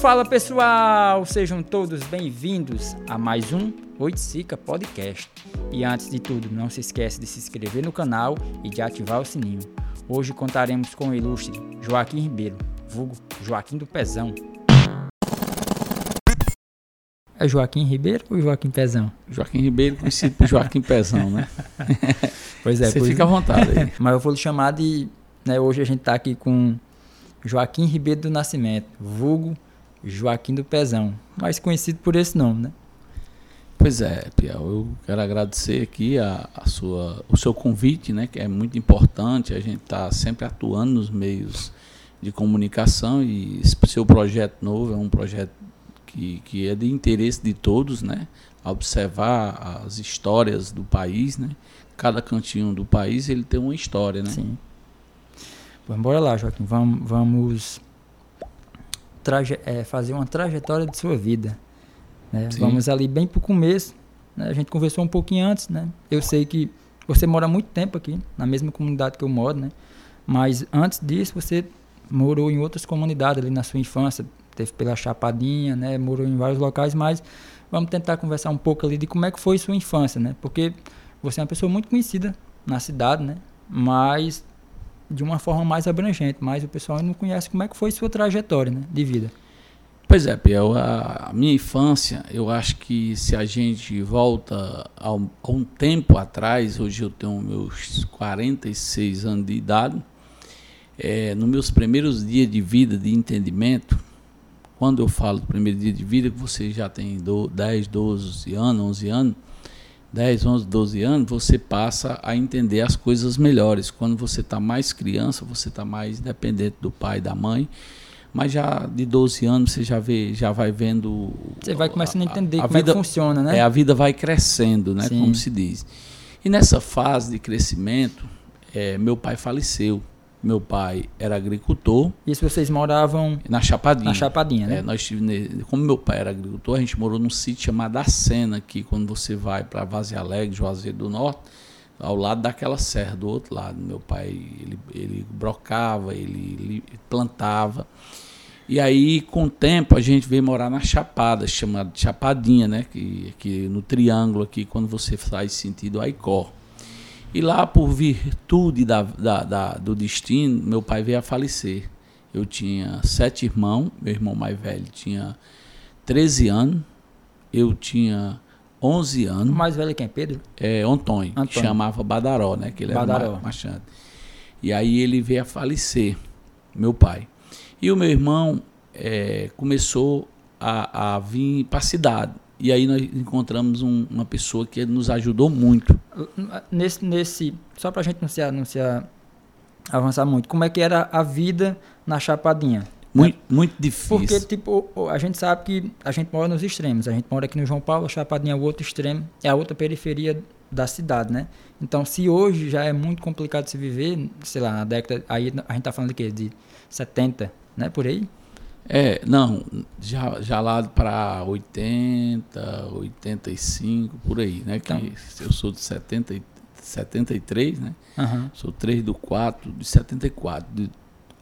Fala pessoal, sejam todos bem-vindos a mais um Oiticica Podcast. E antes de tudo, não se esqueça de se inscrever no canal e de ativar o sininho. Hoje contaremos com o ilustre Joaquim Ribeiro, vulgo Joaquim do Pezão. É Joaquim Ribeiro ou Joaquim Pezão? Joaquim Ribeiro conhecido por Joaquim Pezão, né? pois é. Você pois fica à vontade aí. Mas eu vou lhe chamar de... Né, hoje a gente está aqui com Joaquim Ribeiro do Nascimento, vulgo Joaquim do Pezão, mais conhecido por esse nome, né? Pois é, Piau, eu quero agradecer aqui a, a, sua, o seu convite, né, que é muito importante, a gente está sempre atuando nos meios de comunicação e esse seu projeto novo é um projeto que, que é de interesse de todos, né, observar as histórias do país, né, cada cantinho do país ele tem uma história, né. Sim. Vamos bora lá, Joaquim, vamos, vamos traje, é, fazer uma trajetória de sua vida. Né? Vamos ali bem para o começo. Né? A gente conversou um pouquinho antes. Né? Eu sei que você mora muito tempo aqui, na mesma comunidade que eu moro, né? mas antes disso você morou em outras comunidades ali na sua infância. Teve pela Chapadinha, né? morou em vários locais, mas vamos tentar conversar um pouco ali de como é que foi sua infância, né? Porque você é uma pessoa muito conhecida na cidade, né? Mas de uma forma mais abrangente, mas o pessoal não conhece como é que foi sua trajetória né, de vida. Pois é, Piel, a, minha infância, eu acho que se a gente volta a um, a um, tempo atrás, hoje eu tenho meus 46 anos de idade, é, nos meus primeiros dias de vida, de entendimento, quando eu falo do primeiro dia de vida, que você já tem do, 10, 12 anos, 11 anos, 10, 11, 12 anos, você passa a entender as coisas melhores. Quando você está mais criança, você está mais dependente do pai e da mãe. Mas já de 12 anos você já vê, já vai vendo. Você vai começando a entender a, a como vida, é que funciona, né? É, a vida vai crescendo, né? Sim. Como se diz. E nessa fase de crescimento, é, meu pai faleceu. Meu pai era agricultor. Isso vocês moravam na Chapadinha. Na Chapadinha, né? É, nós como meu pai era agricultor, a gente morou num sítio chamado Acena, que quando você vai para Vazia Alegre, Juazeiro do Norte, ao lado daquela serra do outro lado. Meu pai ele, ele brocava, ele, ele plantava. E aí, com o tempo, a gente veio morar na Chapada, chamada Chapadinha, né? Que, que no triângulo aqui, quando você faz sentido Aicó. E lá, por virtude da, da, da, do destino, meu pai veio a falecer. Eu tinha sete irmãos, meu irmão mais velho tinha 13 anos, eu tinha 11 anos. O mais velho é quem? Pedro? É, Antônio, Antônio. que chamava Badaró, né? Que ele Badaró. era machante. E aí ele veio a falecer, meu pai. E o meu irmão é, começou a, a vir para a cidade. E aí nós encontramos um, uma pessoa que nos ajudou muito. Nesse, nesse só para a gente não se, não se avançar muito, como é que era a vida na Chapadinha? Muito, né? muito difícil. Porque, tipo, a gente sabe que a gente mora nos extremos. A gente mora aqui no João Paulo, a Chapadinha é o outro extremo, é a outra periferia da cidade, né? Então, se hoje já é muito complicado se viver, sei lá, na década, aí a gente tá falando de quê? De 70, né? Por aí? É, não, já, já lá para 80, 85, por aí, né? Então. Que eu sou de 70, 73, né? Uhum. Sou 3 do 4, de 74. De,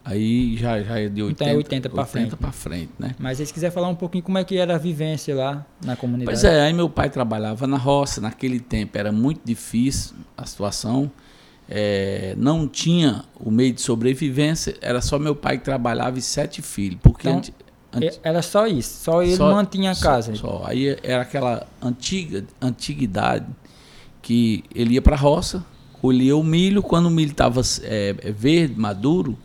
aí já, já é de 80, então é 80 para frente. para frente, né? Mas se quiser falar um pouquinho como é que era a vivência lá na comunidade. Pois é, aí meu pai trabalhava na roça, naquele tempo era muito difícil a situação é, não tinha o meio de sobrevivência, era só meu pai que trabalhava e sete filhos. Porque então, anti, era só isso, só ele só, mantinha a casa. Só, só, Aí era aquela antiga antiguidade que ele ia para a roça, colhia o milho, quando o milho estava é, é, verde, maduro,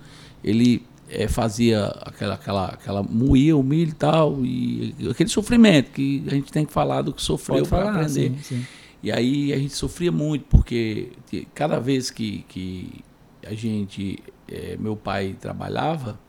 ele é, fazia aquela, aquela, aquela moía o milho e tal, e aquele sofrimento que a gente tem que falar do que sofreu para aprender. Sim, sim. E aí a gente sofria muito, porque cada vez que, que a gente, é, meu pai trabalhava,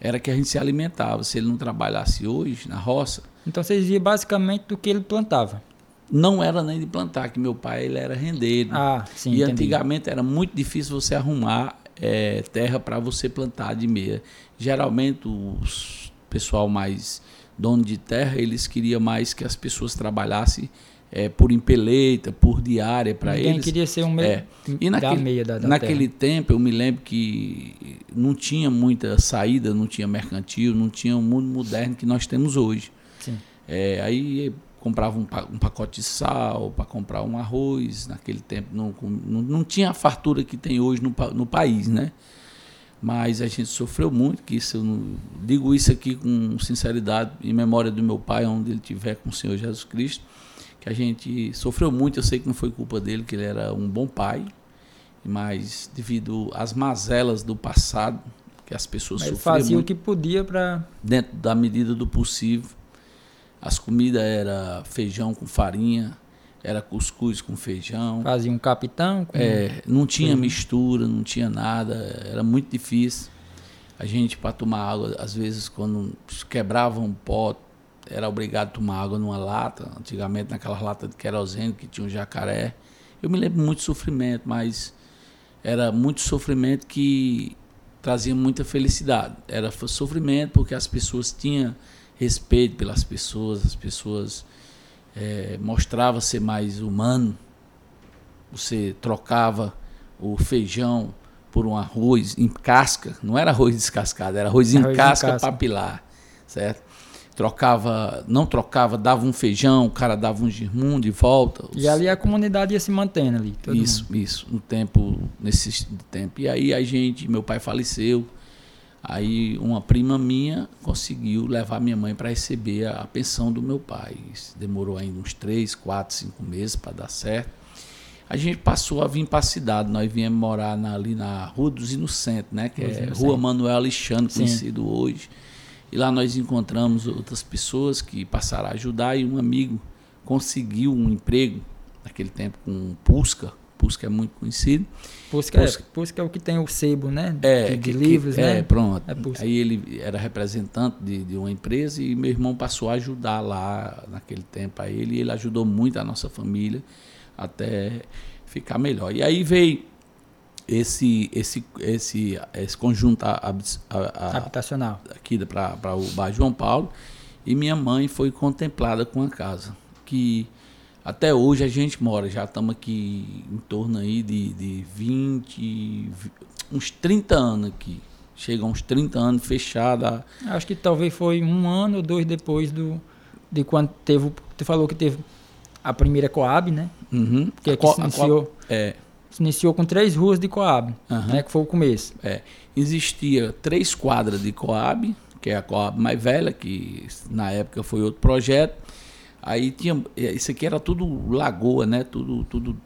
era que a gente se alimentava. Se ele não trabalhasse hoje na roça. Então vocês viam basicamente do que ele plantava? Não era nem de plantar, que meu pai ele era rendeiro. Ah, sim. E entendi. antigamente era muito difícil você arrumar é, terra para você plantar de meia. Geralmente os pessoal mais dono de terra, eles queriam mais que as pessoas trabalhassem é, por empeleita, por diária para eles. Ninguém queria ser um meio É. E naquele, da meia da, da naquele terra. tempo eu me lembro que não tinha muita saída, não tinha mercantil, não tinha o mundo moderno que nós temos hoje. Sim. É, aí comprava um, um pacote de sal para comprar um arroz. Naquele tempo não, não, não tinha a fartura que tem hoje no, no país, né? Mas a gente sofreu muito, que isso eu não- digo isso aqui com sinceridade, em memória do meu pai, onde ele estiver com o Senhor Jesus Cristo, que a gente sofreu muito, eu sei que não foi culpa dele, que ele era um bom pai, mas devido às mazelas do passado, que as pessoas Mas ele sofreram fazia muito, o que podia para dentro da medida do possível. As comidas era feijão com farinha, era cuscuz com feijão. fazer um capitão. Com... É, não tinha Uhum. mistura, não tinha nada, era muito difícil. A gente, para tomar água, às vezes, quando quebrava um pote, era obrigado a tomar água numa lata, antigamente naquela lata de querosene que tinha um jacaré. Eu me lembro muito de sofrimento, mas era muito sofrimento que trazia muita felicidade. Era sofrimento porque as pessoas tinham respeito pelas pessoas, as pessoas eh, mostravam ser mais humano. Você trocava o feijão por um arroz em casca, não era arroz descascado, era arroz em Arroz em casca casca. papilar, certo? Trocava, não trocava, dava um feijão, o cara dava um girmum de volta. E ali a comunidade ia se mantendo ali. Isso, mundo. isso, no tempo, nesse tempo. E aí a gente, meu pai faleceu, aí uma prima minha conseguiu levar minha mãe para receber a, pensão do meu pai. Isso demorou ainda uns três, quatro, cinco meses para dar certo. A gente passou a vir para a cidade, nós viemos morar na- ali na Rua dos Inocentes, né? Que é. Rua Manuel Alexandre, Sim. conhecido hoje. E lá nós encontramos outras pessoas que passaram a ajudar e um amigo conseguiu um emprego naquele tempo com Pusca. Pusca é muito conhecido. Pusca, Pusca. É, Pusca é o que tem o sebo, né? É, de, de que- que- livros, é, né? pronto. É. Aí ele era representante de, de uma empresa e meu irmão passou a ajudar lá naquele tempo a ele. E ele ajudou muito a nossa família até ficar melhor. E aí veio esse esse esse esse conjunto a- a- Habitacional. aqui para o bairro João Paulo e minha mãe foi contemplada com a casa que até hoje a gente mora já estamos aqui em torno aí de, de 20 vi- uns 30 anos aqui chega uns 30 anos fechada Acho que talvez foi um ano ou dois depois do de quando teve. Tu falou que teve a primeira Coab, né? uhum. Que, é que co- se co- iniciou, é, iniciou com três ruas de Coab, Aham. né? Que foi o começo. É, existia três quadras de Coab, que é a Coab mais velha, que na época foi outro projeto. Aí tinha, eh, isso aqui era tudo lagoa, né? Tudo, tudo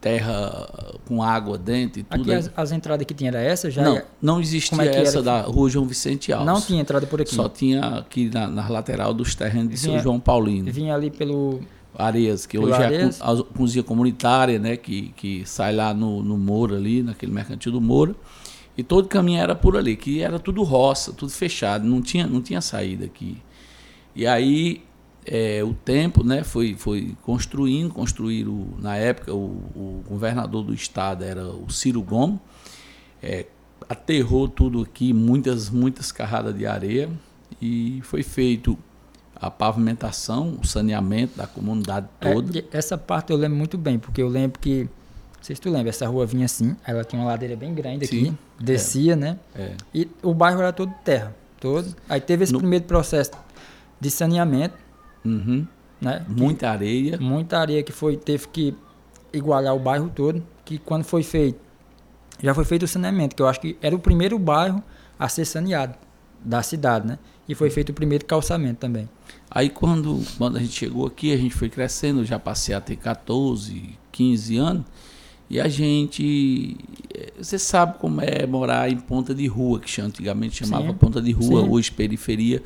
terra com água dentro e tudo. Aqui as, as entradas que tinha era essa já? não, ia- não existia é essa da Rua João Vicente Alves. não tinha entrada por aqui. Só tinha aqui na, na lateral dos terrenos de São Vinha- João Paulino. Vinha ali pelo. Areias, que hoje Areias. é a co- a cozinha comunitária, né? Que, que sai lá no, no Moura ali, naquele mercantil do Moura. E todo caminho era por ali, que era tudo roça, tudo fechado, não tinha, não tinha saída aqui. E aí é, o tempo né, foi, foi construindo, construíram, na época, o, o governador do estado era o Ciro Gomes, é, aterrou tudo aqui, muitas, muitas carradas de areia, e foi feito a pavimentação, o saneamento da comunidade É, toda. e essa parte eu lembro muito bem, porque eu lembro que. Não sei se tu lembra, essa rua vinha assim, ela tinha uma ladeira bem grande aqui, Sim, descia, né? É. E o bairro era todo terra, todo. Aí teve esse No- primeiro processo de saneamento, Uhum. né? que- Muita areia. muita areia que foi teve que igualar o bairro todo, que quando foi feito, já foi feito o saneamento, que eu acho que era o primeiro bairro a ser saneado da cidade, né? E foi feito o primeiro calçamento também. Aí quando, quando a gente chegou aqui, a gente foi crescendo, já passei a ter 14, 15 anos, e a gente. eh, Você sabe como é morar em ponta de rua, que antigamente chamava Sim. ponta de rua, Sim. hoje periferia.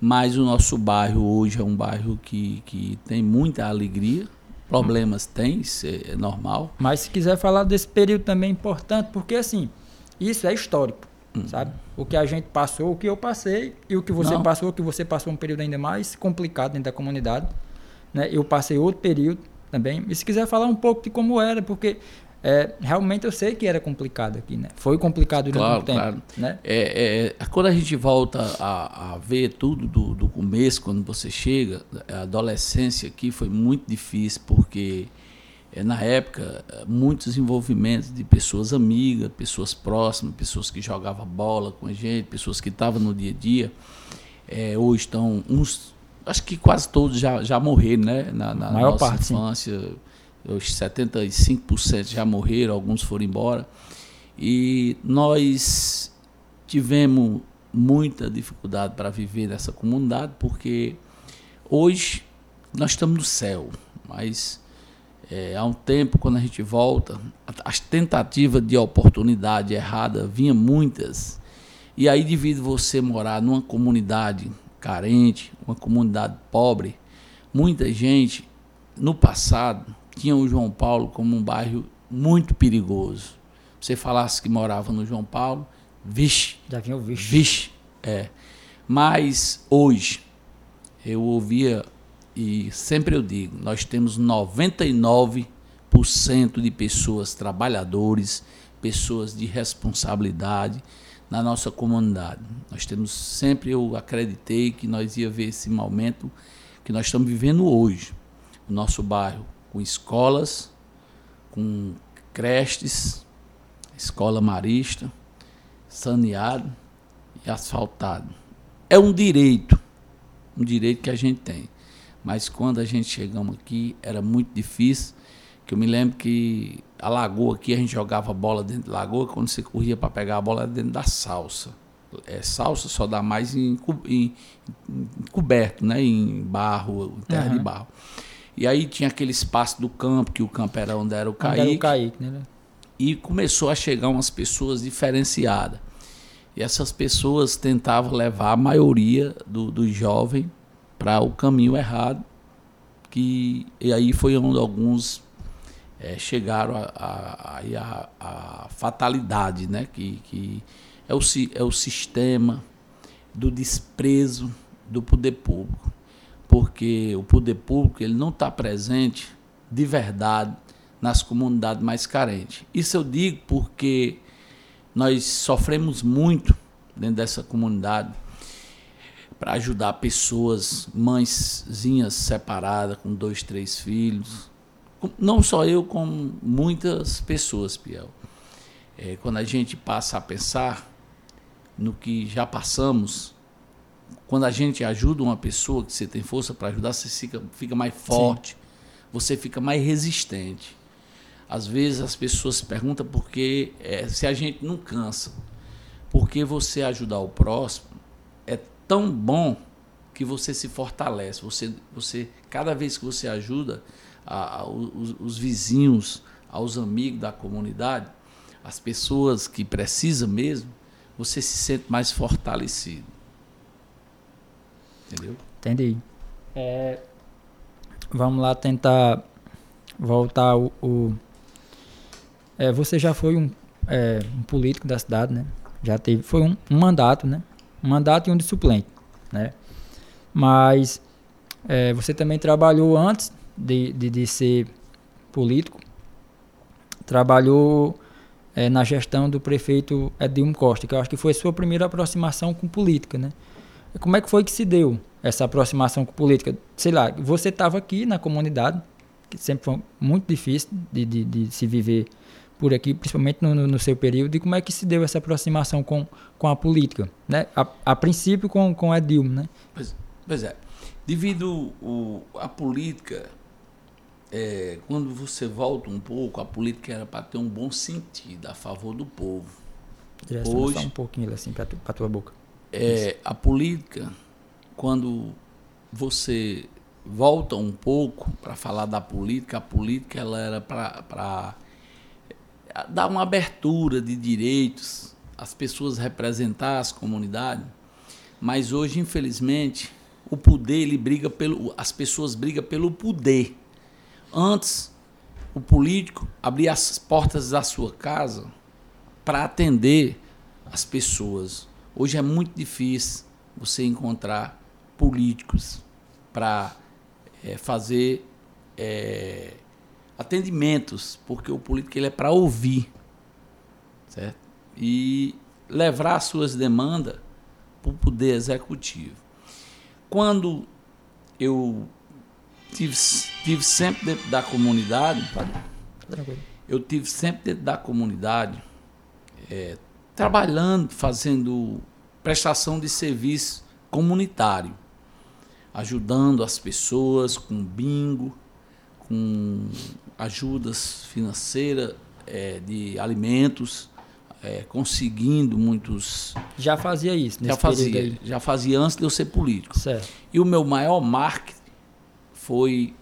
Mas o nosso bairro hoje é um bairro que, que tem muita alegria. Problemas tem, isso é é normal. Mas se quiser falar desse período também é importante, porque assim, isso é histórico, Hum. sabe? O que a gente passou, o que eu passei e o que você Não. passou, o que você passou um período ainda mais complicado dentro da comunidade, né? Eu passei outro período também. E se quiser falar um pouco de como era, porque é, realmente eu sei que era complicado aqui, né? Foi complicado durante claro, um tempo, claro. né? É, é, quando a gente volta a, a ver tudo do, do, começo, quando você chega, a adolescência aqui foi muito difícil, porque é, na época, muitos envolvimentos de pessoas amigas, pessoas próximas, pessoas que jogavam bola com a gente, pessoas que estavam no dia a dia. É, hoje estão uns, acho que quase todos já, já morreram, né? Na, na Maior nossa parte, infância. Sim os 75% já morreram, alguns foram embora. E nós tivemos muita dificuldade para viver nessa comunidade, porque hoje nós estamos no céu, mas é, há um tempo, quando a gente volta, as tentativas de oportunidade errada vinham muitas. E aí, devido você morar numa comunidade carente, uma comunidade pobre, muita gente no passado tinha o João Paulo como um bairro muito perigoso. Você falasse que morava no João Paulo, vixe. Já vinha o vixe. Vixe, é. Mas hoje, eu ouvia, e sempre eu digo, nós temos 99% de pessoas trabalhadores, pessoas de responsabilidade na nossa comunidade. Nós temos sempre, eu acreditei que nós ia ver esse momento que nós estamos vivendo hoje. O nosso bairro com escolas, com creches, escola marista, saneado e asfaltado. É um direito, um direito que a gente tem. Mas quando a gente chegamos aqui, era muito difícil, que eu me lembro que a lagoa aqui, a gente jogava bola dentro da lagoa, quando você corria para pegar a bola era dentro da salsa. É, salsa só dá mais em, em, em coberto, né? em barro, em terra uhum. de barro. E aí tinha aquele espaço do campo, que o campo era onde era o. Onde era o Kaique né? E começou a chegar umas pessoas diferenciadas. E essas pessoas tentavam levar a maioria do, do jovem para o caminho errado. Que, e aí foi onde alguns é, chegaram a, a, a, a, fatalidade, né? que, que é, o, é o sistema do desprezo do poder público porque o poder público ele não está presente de verdade nas comunidades mais carentes. Isso eu digo porque nós sofremos muito dentro dessa comunidade para ajudar pessoas, mãezinhas separadas com dois, três filhos. Não só eu, como muitas pessoas, Piel. É, quando a gente passa a pensar no que já passamos, quando a gente ajuda uma pessoa que você tem força para ajudar, você fica, fica mais forte, Sim. você fica mais resistente. Às vezes as pessoas se perguntam por que é, se a gente não cansa. Porque você ajudar o próximo tão bom que você se fortalece. Você, você cada vez que você ajuda a, a, os, os vizinhos, aos amigos da comunidade, as pessoas que precisam mesmo, você se sente mais fortalecido. Entendeu? Entendi. É, vamos lá tentar voltar o. o é, você já foi um, é, um, político da cidade, né? Já teve. Foi um, um, mandato, né? Um mandato e um de suplente, né? Mas é, você também trabalhou antes de, de, de ser político. Trabalhou é, na gestão do prefeito Edilmo Costa, que eu acho que foi a sua primeira aproximação com política, né? Como é que foi que se deu essa aproximação com política? Sei lá, você estava aqui na comunidade, que sempre foi muito difícil de, de, de se viver por aqui, principalmente no, no, seu período, e como é que se deu essa aproximação com, com a política? Né? A, a princípio com, com a Dilma, né? Pois, pois é. Devido o, a política, é, quando você volta um pouco, a política era para ter um bom sentido a favor do povo. Hoje, um pouquinho assim para a tua boca. É, a política, quando você volta um pouco para falar da política, a política ela era para dar uma abertura de direitos, as pessoas representar as comunidades, mas hoje, infelizmente, o poder ele briga pelo, as pessoas brigam pelo poder. Antes, o político abria as portas da sua casa para atender as pessoas. Hoje é muito difícil você encontrar políticos para é, fazer é, atendimentos, porque o político ele é para ouvir, certo? E levar as suas demandas para o poder executivo. Quando eu tive, tive sempre dentro da comunidade, eu tive sempre dentro da comunidade, é, trabalhando, fazendo prestação de serviço comunitário, ajudando as pessoas com bingo, com ajudas financeiras é, de alimentos, é, conseguindo muitos. Já fazia isso, já fazia, já fazia antes de eu ser político. Certo. E o meu maior marketing foi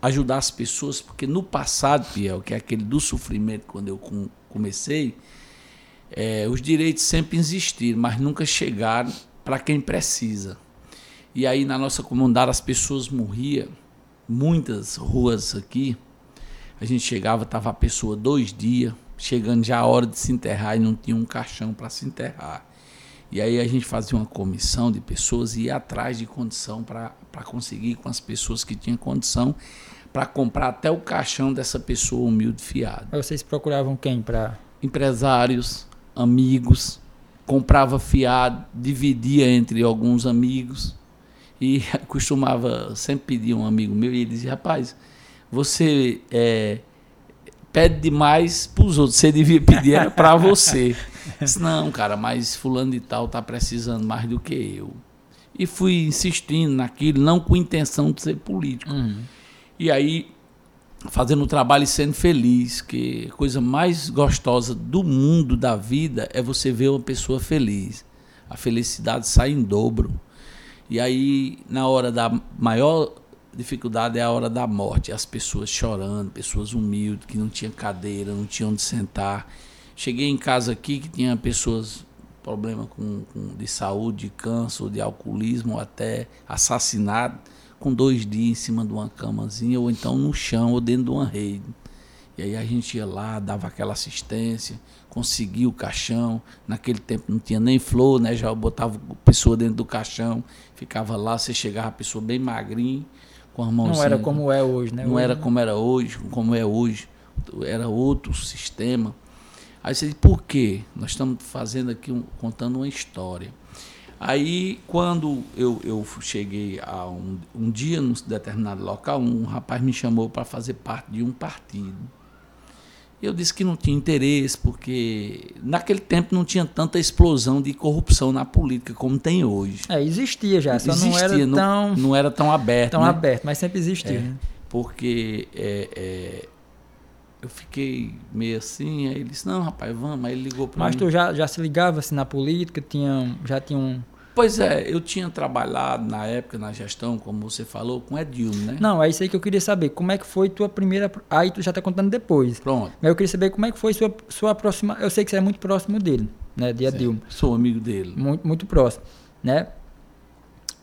ajudar as pessoas, porque no passado, Piel, que é aquele do sofrimento, quando eu comecei, é, os direitos sempre existiram, mas nunca chegaram para quem precisa. E aí na nossa comunidade as pessoas morriam, muitas ruas aqui, a gente chegava, tava a pessoa dois dias, chegando já a hora de se enterrar e não tinha um caixão para se enterrar. E aí a gente fazia uma comissão de pessoas e ia atrás de condição para conseguir com as pessoas que tinham condição para comprar até o caixão dessa pessoa humilde fiada. Vocês procuravam quem para empresários, amigos, comprava fiado, dividia entre alguns amigos e costumava sempre pedir um amigo meu e ele dizia, rapaz, você é, pede demais para os outros, você devia pedir para você. Disse, não, cara, mas fulano de tal tá precisando mais do que eu. E fui insistindo naquilo, não com intenção de ser político. Uhum. E aí fazendo o trabalho e sendo feliz, que a coisa mais gostosa do mundo da vida é você ver uma pessoa feliz. A felicidade sai em dobro. E aí, na hora da maior dificuldade é a hora da morte, as pessoas chorando, pessoas humildes que não tinham cadeira, não tinham onde sentar. Cheguei em casa aqui que tinha pessoas problema com, com de saúde, de câncer, de alcoolismo, até assassinado com dois dias em cima de uma camazinha, ou então no chão, ou dentro de uma rede. E aí a gente ia lá, dava aquela assistência, conseguia o caixão. Naquele tempo não tinha nem flor, né? Já botava a pessoa dentro do caixão, ficava lá, você chegava a pessoa bem magrinha, com. Não era como é hoje, né? Não hoje, era né? como era hoje, como é hoje. Era outro sistema. Aí você diz, por quê? Nós estamos fazendo aqui, um, contando uma história. Aí, quando eu, eu cheguei a um, um dia num determinado local, um rapaz me chamou para fazer parte de um partido. Eu disse que não tinha interesse, porque naquele tempo não tinha tanta explosão de corrupção na política como tem hoje. É, existia já, só existia, não era tão. Não, era tão aberto. Tão né? aberto, mas sempre existia. É, né? Porque é, é, eu fiquei meio assim, aí ele disse, não, rapaz, vamos. Aí ele ligou para mim. Mas tu já, já se ligava assim, na política, tinha, já tinha um Pois é, eu tinha trabalhado na época na gestão, como você falou, com Edilmo, né? Não, é isso aí que eu queria saber. Como é que foi tua primeira. Aí tu já está contando depois. Pronto. Mas eu queria saber como é que foi sua, sua próxima. Eu sei que você é muito próximo dele, né? De Edilmo. Sou amigo dele. Muito, muito próximo, né?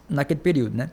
Naquele período, né?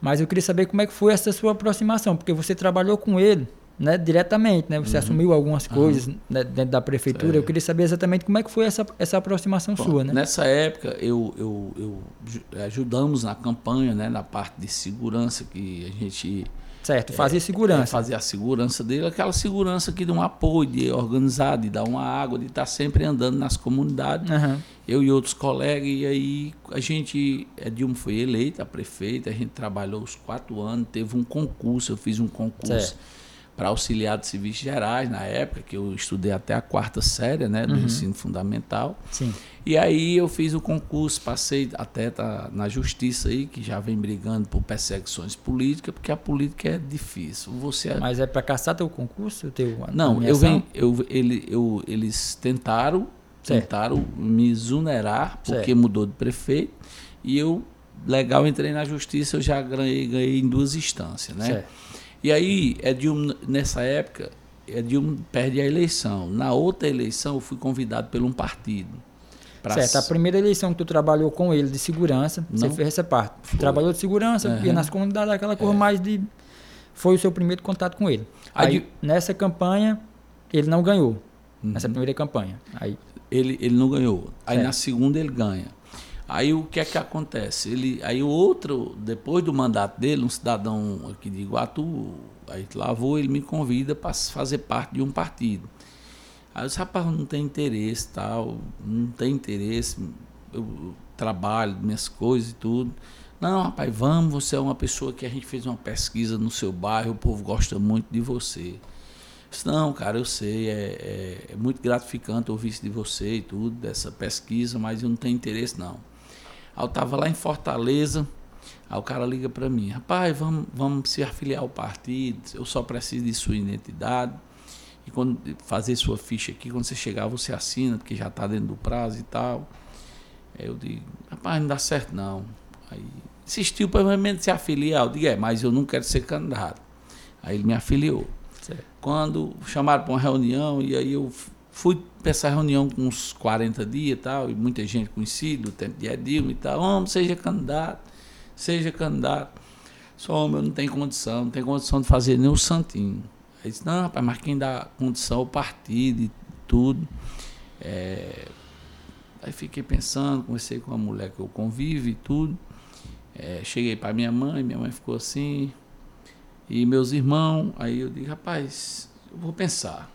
Mas eu queria saber como é que foi essa sua aproximação, porque você trabalhou com ele né, diretamente, né? Você uhum. assumiu algumas coisas uhum. né, dentro da prefeitura. Eu queria saber exatamente como é que foi essa, essa aproximação Bom, sua, né? Nessa época, eu, eu, eu, ajudamos na campanha, né, na parte de segurança que a gente... Certo, fazia é, segurança. É, fazia a segurança dele, aquela segurança que de um apoio, de organizar, de dar uma água, de estar sempre andando nas comunidades. Uhum. Eu e outros colegas, e aí a gente, a Dilma foi eleita a prefeita, a gente trabalhou os quatro anos, teve um concurso, eu fiz um concurso... Certo para auxiliar de serviços gerais na época, que eu estudei até a quarta série né, do uhum. ensino fundamental. Sim. E aí eu fiz o concurso, passei até tá na justiça aí, que já vem brigando por perseguições políticas, porque a política é difícil. Você é Mas é para caçar teu concurso? Teu, Não, eu venho, eu, ele, eu, eles tentaram, tentaram me exonerar, porque certo. mudou de prefeito, e eu, legal, entrei na justiça, eu já ganhei, ganhei em duas instâncias, né? Certo. E aí, Edilmo, nessa época, Edilmo perde a eleição. Na outra eleição, eu fui convidado por um partido. Certo, a primeira eleição que tu trabalhou com ele de segurança, não, você fez essa parte. Foi. Trabalhou de segurança, uhum. ia nas comunidades, aquela coisa é. mais de. Foi o seu primeiro contato com ele. Aí, nessa campanha, ele não ganhou. Uhum. Nessa primeira campanha. Aí. Ele, ele não ganhou. Aí certo. na segunda ele ganha. Aí o que é que acontece? Ele, aí o outro, depois do mandato dele, um cidadão aqui de Iguatu, aí lavou, ele me convida para fazer parte de um partido. Aí eu disse, rapaz, não tem interesse, tal, não tem interesse, eu trabalho, minhas coisas e tudo. Não, rapaz, vamos, você é uma pessoa que a gente fez uma pesquisa no seu bairro, o povo gosta muito de você. Disse, não, cara, eu sei, é, é, é, muito gratificante ouvir isso de você e tudo, dessa pesquisa, mas eu não tenho interesse, não. Aí eu estava lá em Fortaleza, aí o cara liga para mim, rapaz, vamos, vamos se afiliar ao partido, eu só preciso de sua identidade e quando fazer sua ficha aqui, quando você chegar, você assina, porque já está dentro do prazo e tal. Aí eu digo, rapaz, não dá certo não. Aí insistiu para mim se afiliar. Eu digo, é, mas eu não quero ser candidato. Aí ele me afiliou. Certo. Quando chamaram para uma reunião, e aí eu fui para essa reunião com uns 40 dias e tal, e muita gente conhecida, o tempo de Edilma e tal, homem, seja candidato, seja candidato. Só homem, eu não tenho condição, não tenho condição de fazer nem o santinho. Aí disse, não, rapaz, mas quem dá condição ao partido e tudo. É... Aí fiquei pensando, conversei com a mulher que eu convivo e tudo. É, cheguei para minha mãe, minha mãe ficou assim. E meus irmãos, aí eu disse, rapaz, eu vou pensar.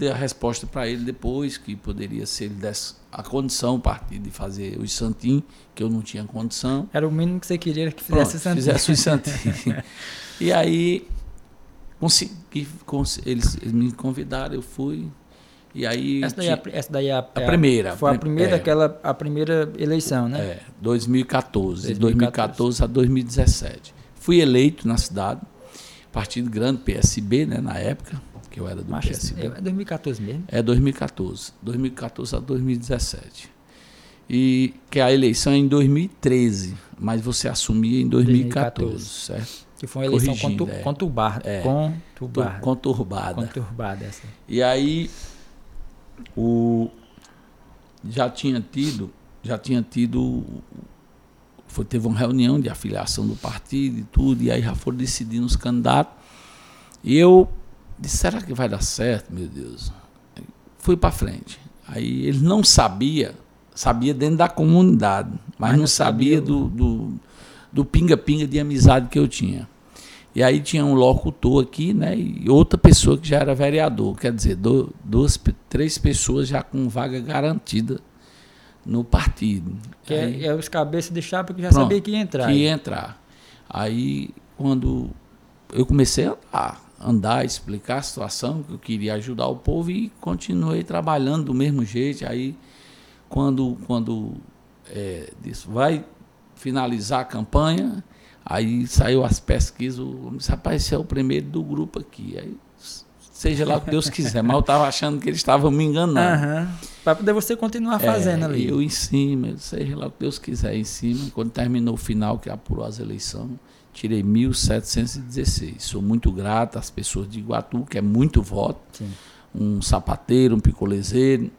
Dei a resposta para ele depois, que poderia ser ele desse a condição, o partido, de fazer os santinhos, que eu não tinha condição. Era o mínimo que você queria que fizesse Pronto, o santinho. Fizesse os santinhos. e aí consegui, cons eles, eles, me convidaram, eu fui. E aí. Essa daí, é, essa daí é a, a, primeira. Foi a primeira, é, aquela, a primeira eleição, né? É, 2014. 2014. 2014 a 2017. Fui eleito na cidade, partido grande, PSB, né, na época, que eu era do Mas PSB. É 2014 mesmo? É 2014. 2014 a 2017. E que a eleição é em 2013, mas você assumia em 2014, 2014. certo? Que foi uma eleição contur, é. conturbada. É, conturbada. Conturbada. Conturbada, essa. E aí, o, já tinha tido, já tinha tido, foi, teve uma reunião de afiliação do partido e tudo, e aí já foram decidindo os candidatos. E eu disse, será que vai dar certo, meu Deus? Fui para frente. Aí ele não sabia, sabia dentro da comunidade, mas, mas não sabia, sabia do, do do pinga-pinga de amizade que eu tinha. E aí tinha um locutor aqui, né? E outra pessoa que já era vereador. Quer dizer, duas, três pessoas já com vaga garantida no partido. Que é, aí, é, é os cabeças de chapa que já pronto, sabia que ia entrar. Que ia entrar. Aí, quando eu comecei a andar, andar, explicar a situação, que eu queria ajudar o povo e continuei trabalhando do mesmo jeito. Aí, quando, quando é, disse, vai finalizar a campanha, aí saiu as pesquisas, o disse, rapaz, esse é o primeiro do grupo aqui. Aí, seja lá o que Deus quiser, mas eu estava achando que eles estavam me enganando. Uhum. Para poder você continuar fazendo é, ali. Eu em cima, seja lá o que Deus quiser em cima. Quando terminou o final, que apurou as eleições, tirei 1.716. Sou muito grato às pessoas de Iguatu, que é muito voto. Sim. Um sapateiro, um picolezeiro.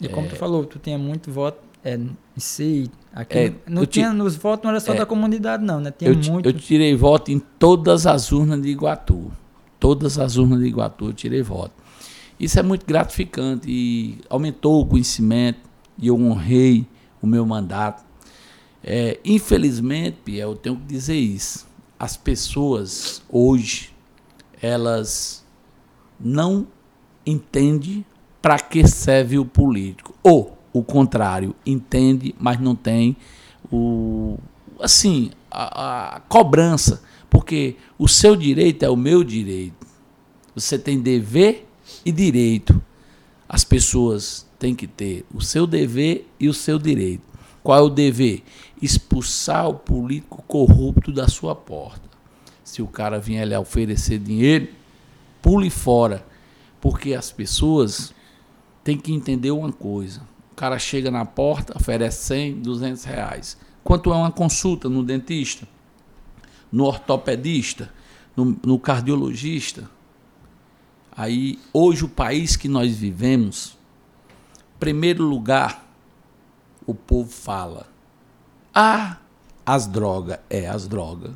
E como é, tu falou, tu tinha muito voto é, si, aqui é, não tinha, nos votos não era só é, da comunidade não, né? Tinha eu, muito... eu tirei voto em todas as urnas de Iguatu. Todas as urnas de Iguatu eu tirei voto. Isso é muito gratificante e aumentou o conhecimento e eu honrei o meu mandato. É, infelizmente, Piel, eu tenho que dizer isso. As pessoas hoje, elas não entendem para que serve o político. Ou o contrário, entende, mas não tem o assim, a, a cobrança, porque o seu direito é o meu direito. Você tem dever e direito. As pessoas têm que ter o seu dever e o seu direito. Qual é o dever? Expulsar o político corrupto da sua porta. Se o cara vier lhe oferecer dinheiro, pule fora. Porque as pessoas têm que entender uma coisa o cara chega na porta, oferece 100, 200 reais. Quanto é uma consulta no dentista, no ortopedista, no, no cardiologista? Aí, hoje, o país que nós vivemos, primeiro lugar, o povo fala: ah, as drogas, é as drogas.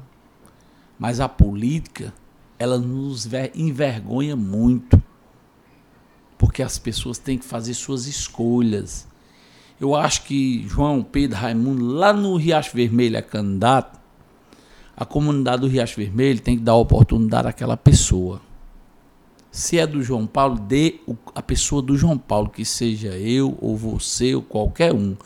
Mas a política, ela nos envergonha muito. Porque as pessoas têm que fazer suas escolhas. Eu acho que João Pedro Raimundo, lá no Riacho Vermelho, é candidato. A comunidade do Riacho Vermelho tem que dar oportunidade àquela pessoa. Se é do João Paulo, dê a pessoa do João Paulo, que seja eu ou você ou qualquer um.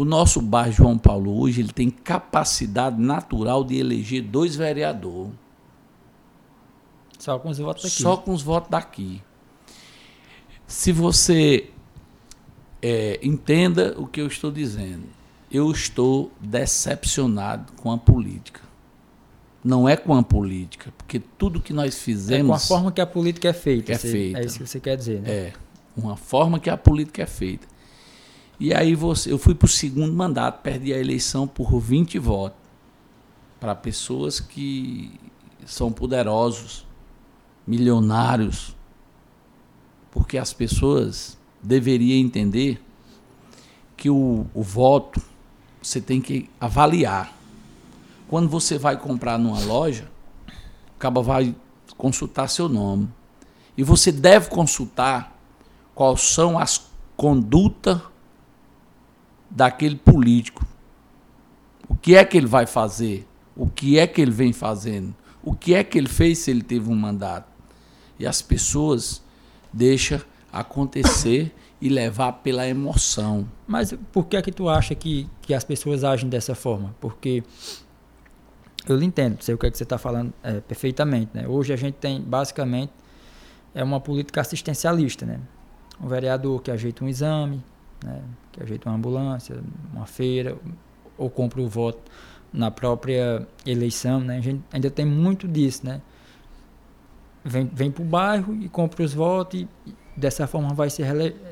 O nosso bairro João Paulo hoje ele tem capacidade natural de eleger dois vereadores. Só com os votos daqui. Só com os votos daqui. Se você é, entenda o que eu estou dizendo, eu estou decepcionado com a política. Não é com a política, porque tudo que nós fizemos. É com a forma que a política é feita. É, feita. é isso que você quer dizer, né? É, uma forma que a política é feita. E aí você, eu fui para o segundo mandato, perdi a eleição por 20 votos para pessoas que são poderosos, milionários, porque as pessoas deveriam entender que o, o voto você tem que avaliar. Quando você vai comprar numa loja, acaba vai consultar seu nome. E você deve consultar quais são as condutas daquele político. O que é que ele vai fazer? O que é que ele vem fazendo? O que é que ele fez se ele teve um mandato? E as pessoas deixam acontecer e levar pela emoção. Mas por que é que tu acha que, que as pessoas agem dessa forma? Porque eu lhe entendo, sei o que, é que você está falando é, perfeitamente. Né? Hoje a gente tem basicamente é uma política assistencialista, né? Um vereador que ajeita um exame, né? que ajeita uma ambulância, uma feira, ou compra o voto na própria eleição, né? A gente ainda tem muito disso, né? vem, vem para o bairro e compra os votos e, dessa forma vai se,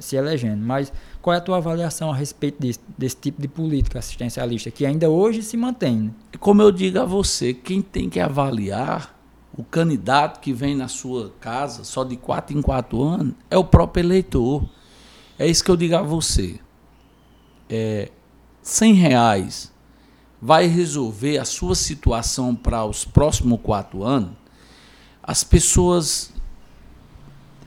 se elegendo. Mas qual é a tua avaliação a respeito desse, desse tipo de política assistencialista que ainda hoje se mantém? Né? Como eu digo a você, quem tem que avaliar o candidato que vem na sua casa só de quatro em quatro anos é o próprio eleitor. É isso que eu digo a você. É, 100 reais vai resolver a sua situação para os próximos quatro anos? as pessoas.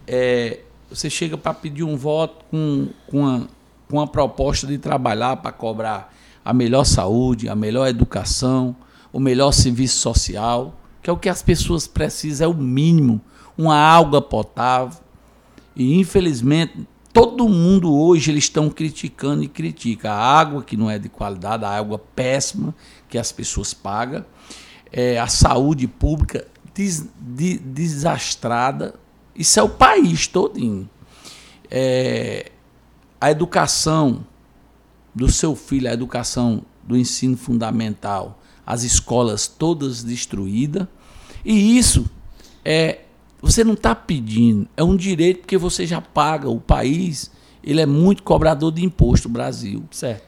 É, você chega para pedir um voto com, com, a, com a proposta de trabalhar para cobrar a melhor saúde, a melhor educação, o melhor serviço social, que é o que as pessoas precisam, é o mínimo, uma água potável. E infelizmente todo mundo hoje eles estão criticando e critica a água que não é de qualidade, a água péssima que as pessoas pagam, é, a saúde pública des, de, desastrada. Isso é o país todinho. É, a educação do seu filho, a educação do ensino fundamental, as escolas todas destruídas. E isso é você não está pedindo, é um direito porque você já paga. O país ele é muito cobrador de imposto, o Brasil. Certo.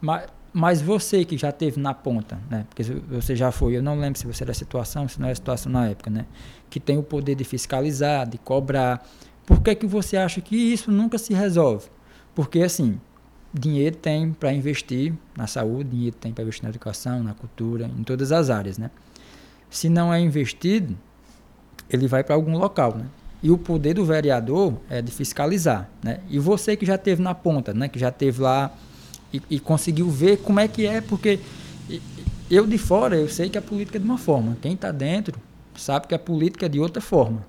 Mas mas você que já teve na ponta, né? Porque você já foi, eu não lembro se você era a situação, se não era a situação na época, né? Que tem o poder de fiscalizar, de cobrar. Por que que você acha que isso nunca se resolve? Porque assim, dinheiro tem para investir na saúde, dinheiro tem para investir na educação, na cultura, em todas as áreas, né? Se não é investido, ele vai para algum local, né? E o poder do vereador é de fiscalizar, né? E você que já teve na ponta, né? Que já teve lá e, e conseguiu ver como é que é, porque eu de fora eu sei que a política é de uma forma, quem está dentro sabe que a política é de outra forma,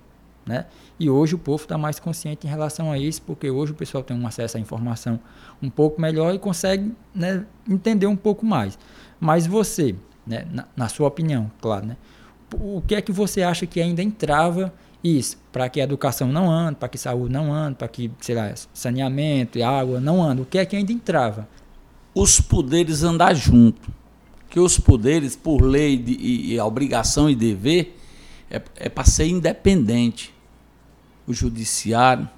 né? E hoje o povo está mais consciente em relação a isso, porque hoje o pessoal tem um acesso à informação um pouco melhor e consegue né, entender um pouco mais. Mas você, né, na, na, sua opinião, claro, né, o que é que você acha que ainda entrava isso para que a educação não ande, para que saúde não ande, para que, sei lá, saneamento e água não ande? O que é que ainda entrava? os poderes andar junto. Que os poderes, por lei de, e, e obrigação e dever, é, é para ser independente. O judiciário,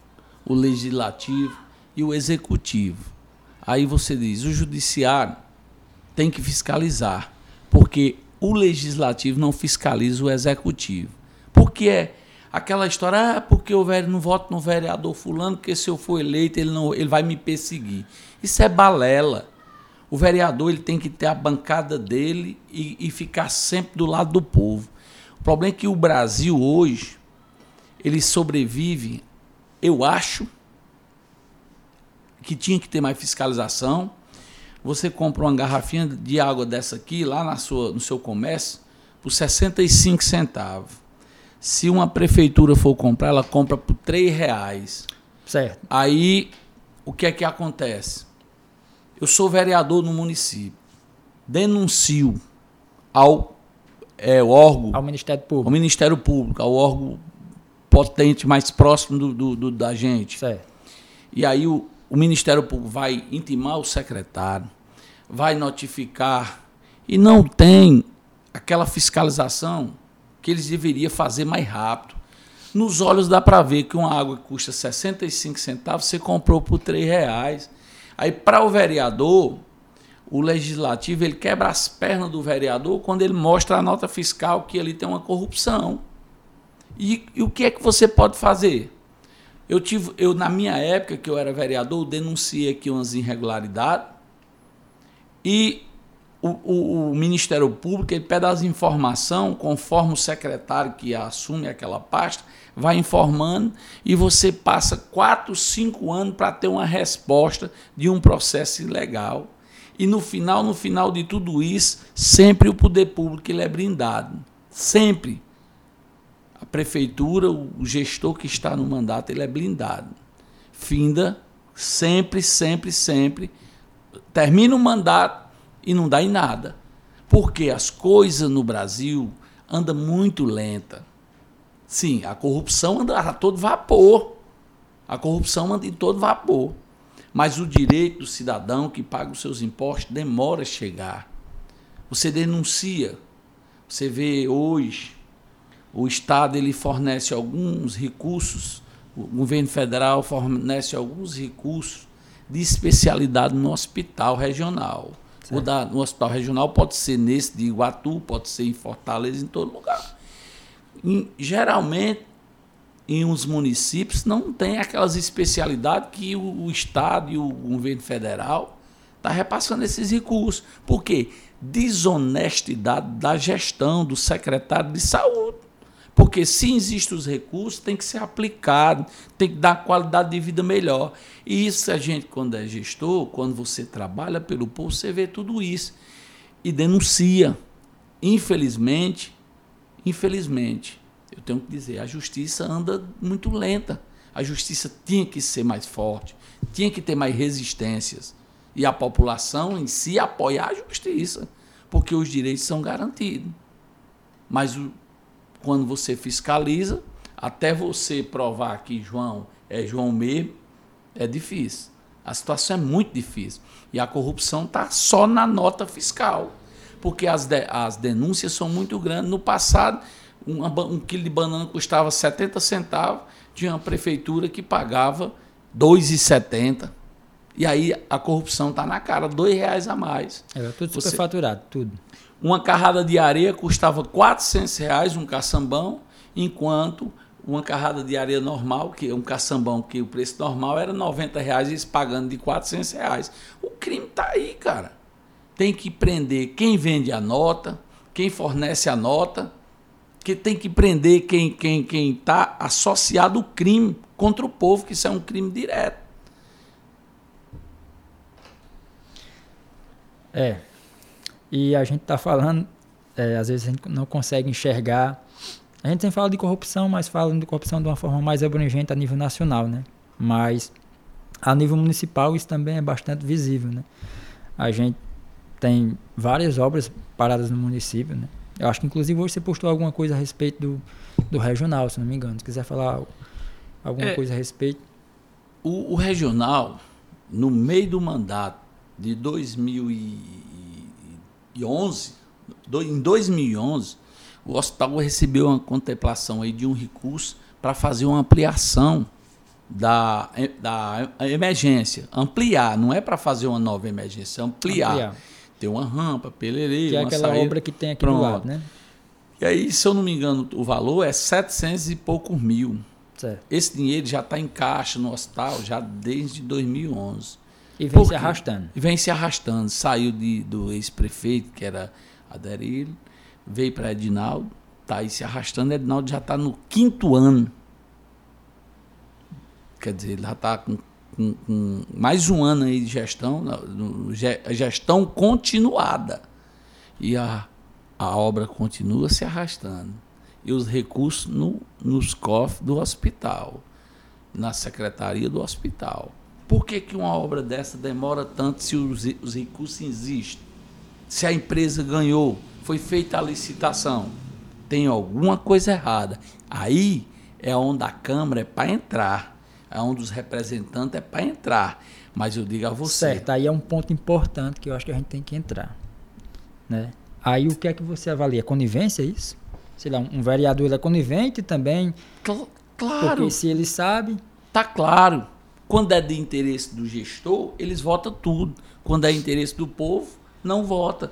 o legislativo e o executivo. Aí você diz, o judiciário tem que fiscalizar, porque o legislativo não fiscaliza o executivo. Porque é aquela história, ah, porque eu não voto no vereador fulano, porque se eu for eleito ele, não, ele vai me perseguir. Isso é balela. O vereador ele tem que ter a bancada dele e, e ficar sempre do lado do povo. O problema é que o Brasil hoje ele sobrevive, eu acho, que tinha que ter mais fiscalização. Você compra uma garrafinha de água dessa aqui lá na sua, no seu comércio por 65 centavos. Se uma prefeitura for comprar, ela compra por 3 reais. Certo. Aí, o que é que acontece? Eu sou vereador no município. Denuncio ao é, órgão. Ao Ministério Público. Ao Ministério Público, ao órgão potente mais próximo do, do, do da gente. Certo. E aí o, o Ministério Público vai intimar o secretário, vai notificar, e não tem aquela fiscalização que eles deveriam fazer mais rápido. Nos olhos dá para ver que uma água que custa 65 centavos você comprou por 3 reais. Aí para o vereador, o legislativo ele quebra as pernas do vereador quando ele mostra a nota fiscal que ali tem uma corrupção. E, e o que é que você pode fazer? Eu tive, eu na minha época que eu era vereador, denunciei aqui umas irregularidades e o, o, o, Ministério Público ele pede as informações conforme o secretário que assume aquela pasta vai informando e você passa quatro, cinco anos para ter uma resposta de um processo ilegal. E no final, no final de tudo isso, sempre o poder público ele é blindado. Sempre. Prefeitura, o gestor que está no mandato, ele é blindado. Finda, sempre, sempre, sempre. Termina o mandato e não dá em nada. Porque as coisas no Brasil andam muito lenta. Sim, a corrupção anda a todo vapor. A corrupção anda em todo vapor. Mas o direito do cidadão que paga os seus impostos demora a chegar. Você denuncia. Você vê hoje o Estado ele fornece alguns recursos, o governo federal fornece alguns recursos de especialidade no hospital regional. O da, no hospital regional pode ser nesse de Iguatu, pode ser em Fortaleza, em todo lugar. Em, geralmente, em uns municípios não tem aquelas especialidades que o, o Estado e o governo federal está repassando esses recursos. Por quê? Desonestidade da gestão do secretário de saúde. Porque se existem os recursos, tem que ser aplicado, tem que dar qualidade de vida melhor. E isso a gente, quando é gestor, quando você trabalha pelo povo, você vê tudo isso. E denuncia. Infelizmente, infelizmente, eu tenho que dizer, a justiça anda muito lenta. A justiça tinha que ser mais forte, tinha que ter mais resistências. E a população em si apoiar a justiça, porque os direitos são garantidos. Mas o, quando você fiscaliza, até você provar que João é João mesmo, é difícil. A situação é muito difícil. E a corrupção está só na nota fiscal. Porque as, de, as denúncias são muito grandes. No passado, uma, um quilo de banana custava 70 centavos, tinha uma prefeitura que pagava 2,70. E aí a corrupção está na cara, dois reais a mais. É, tudo Você, superfaturado, tudo. Uma carrada de areia custava 400 reais um caçambão, enquanto uma carrada de areia normal, que é um caçambão que o preço normal era 90 reais, eles pagando de 400 reais. O crime está aí, cara. Tem que prender quem vende a nota, quem fornece a nota, que tem que prender quem quem quem está associado ao crime contra o povo, que isso é um crime direto. É. E a gente está falando, é, às vezes a gente não consegue enxergar. A gente sempre fala de corrupção, mas fala de corrupção de uma forma mais abrangente a nível nacional, né? Mas a nível municipal isso também é bastante visível, né? A gente tem várias obras paradas no município, né? Eu acho que inclusive hoje você postou alguma coisa a respeito do, do regional, se não me engano. Se quiser falar alguma é, coisa a respeito. O, o, regional, no meio do mandato de 2011, do, em 2011, o hospital recebeu uma contemplação aí de um recurso para fazer uma ampliação da, da emergência. Ampliar, não é para fazer uma nova emergência, ampliar. ampliar tem uma rampa, pelerei, Que é aquela saída. obra que tem aqui Pronto. do lado, né? E aí, se eu não me engano, o valor é 700 e poucos mil. Certo. Esse dinheiro já está em caixa no hospital já desde 2011. E vem se arrastando. E vem se arrastando. Saiu de, do ex-prefeito, que era Aderilho, veio para Edinaldo, está aí se arrastando. Edinaldo já está no quinto ano. Quer dizer, ele já está com com, com, mais um ano aí de gestão, gestão continuada. E a, a obra continua se arrastando. E os recursos no, nos cofres do hospital, na secretaria do hospital. Por que, que uma obra dessa demora tanto se os, os recursos existem? Se a empresa ganhou, foi feita a licitação, tem alguma coisa errada. Aí é onde a Câmara é para entrar, é onde os representantes é para entrar. Mas eu digo a você. Certo, aí é um ponto importante que eu acho que a gente tem que entrar. Né? Aí o que é que você avalia? Conivência, é isso? Sei lá, um vereador é conivente também? Cl claro. Porque se ele sabe. Tá claro. Quando é de interesse do gestor, eles votam tudo. Quando é interesse do povo, não vota.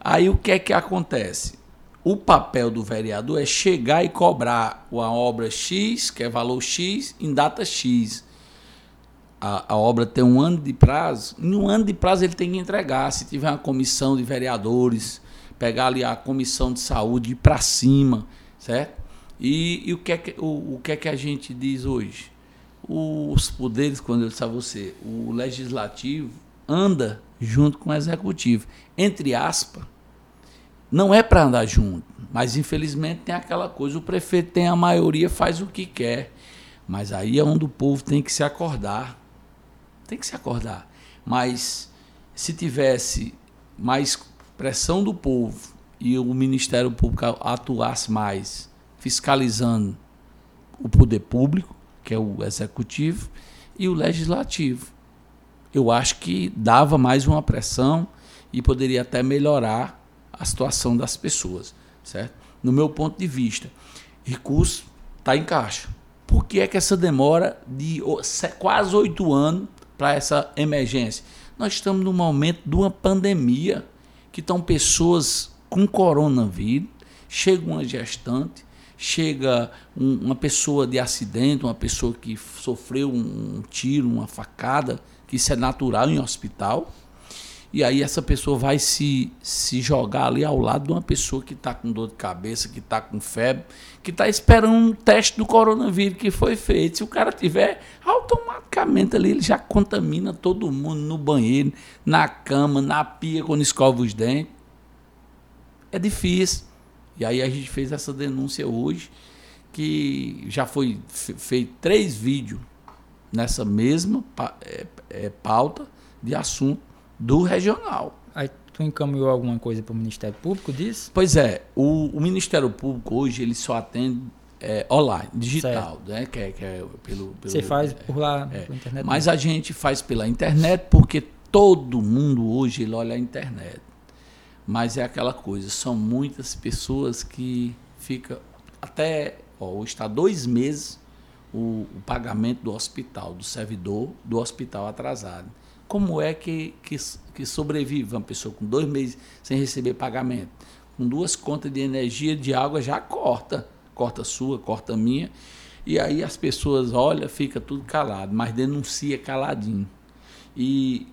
Aí o que é que acontece? O papel do vereador é chegar e cobrar uma obra X, que é valor X, em data X. A, a, obra tem um ano de prazo, em um ano de prazo ele tem que entregar. Se tiver uma comissão de vereadores, pegar ali a comissão de saúde, ir para cima, certo? E, e, o, que é que, o, o que é que a gente diz hoje? Os poderes, quando eu disse a você, o legislativo anda junto com o executivo. Entre aspas, não é para andar junto, mas infelizmente tem aquela coisa, o prefeito tem a maioria, faz o que quer. Mas aí é onde o povo tem que se acordar. Tem que se acordar. Mas se tivesse mais pressão do povo e o Ministério Público atuasse mais fiscalizando o poder público, que é o executivo, e o legislativo. Eu acho que dava mais uma pressão e poderia até melhorar a situação das pessoas, certo? No meu ponto de vista, recurso está em caixa. Por que é que essa demora de quase oito anos para essa emergência? Nós estamos num momento de uma pandemia que estão pessoas com coronavírus, chega uma gestante, chega um, uma pessoa de acidente, uma pessoa que sofreu um, tiro, uma facada, que isso é natural em hospital, e aí essa pessoa vai se, se jogar ali ao lado de uma pessoa que está com dor de cabeça, que está com febre, que está esperando um teste do coronavírus que foi feito. Se o cara tiver, automaticamente ali ele já contamina todo mundo no banheiro, na cama, na pia, quando escova os dentes. É difícil. E aí a gente fez essa denúncia hoje, que já foi feito três vídeos nessa mesma é, é, pauta de assunto do regional. Aí tu encaminhou alguma coisa para o Ministério Público disso? Pois é, o, o, Ministério Público hoje ele só atende é, online, digital, certo. né? Que é, que é pelo, pelo, Você faz por lá, é, pela internet? Mas a gente faz pela internet porque todo mundo hoje ele olha a internet. Mas é aquela coisa, são muitas pessoas que fica até ó, está dois meses o, o pagamento do hospital, do servidor do hospital atrasado. Como é que, que, que sobrevive uma pessoa com dois meses sem receber pagamento? Com duas contas de energia, de água, já corta. Corta sua, corta minha. E aí as pessoas olham, fica tudo calado, mas denuncia caladinho. E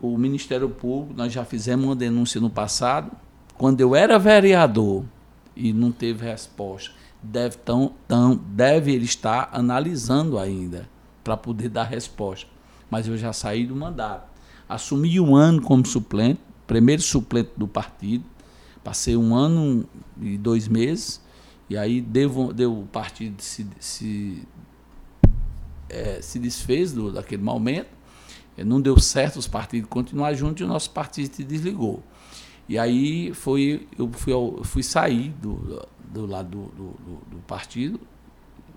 o Ministério Público, nós já fizemos uma denúncia no passado, quando eu era vereador e não teve resposta, deve, tão, tão, deve ele estar analisando ainda para poder dar resposta. Mas eu já saí do mandato. Assumi um ano como suplente, primeiro suplente do partido, passei um ano e dois meses, e aí deu, deu o partido se, se, é, se desfez do, daquele momento, não deu certo os partidos continuar juntos e o nosso partido se desligou. E aí foi, eu fui, eu fui sair do, do lado do, do, do partido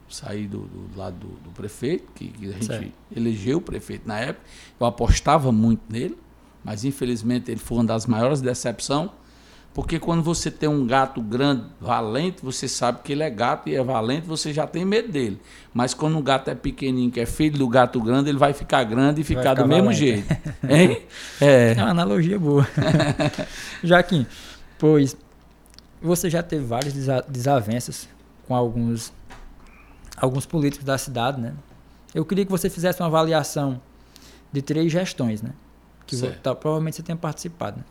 saí do, do lado do, do, prefeito, que, que a gente certo. elegeu o prefeito na época. Eu apostava muito nele, mas infelizmente ele foi uma das maiores decepções, porque quando você tem um gato grande, valente, você sabe que ele é gato e é valente, você já tem medo dele. Mas quando o gato é pequenininho, que é filho do gato grande, ele vai ficar grande e ficar, ficar do valente. mesmo jeito. Hein? É. é uma analogia boa. Jaquim, pois você já teve várias desavenças com alguns alguns políticos da cidade, né? Eu queria que você fizesse uma avaliação de três gestões, né? Que tá, provavelmente você tenha participado. Né?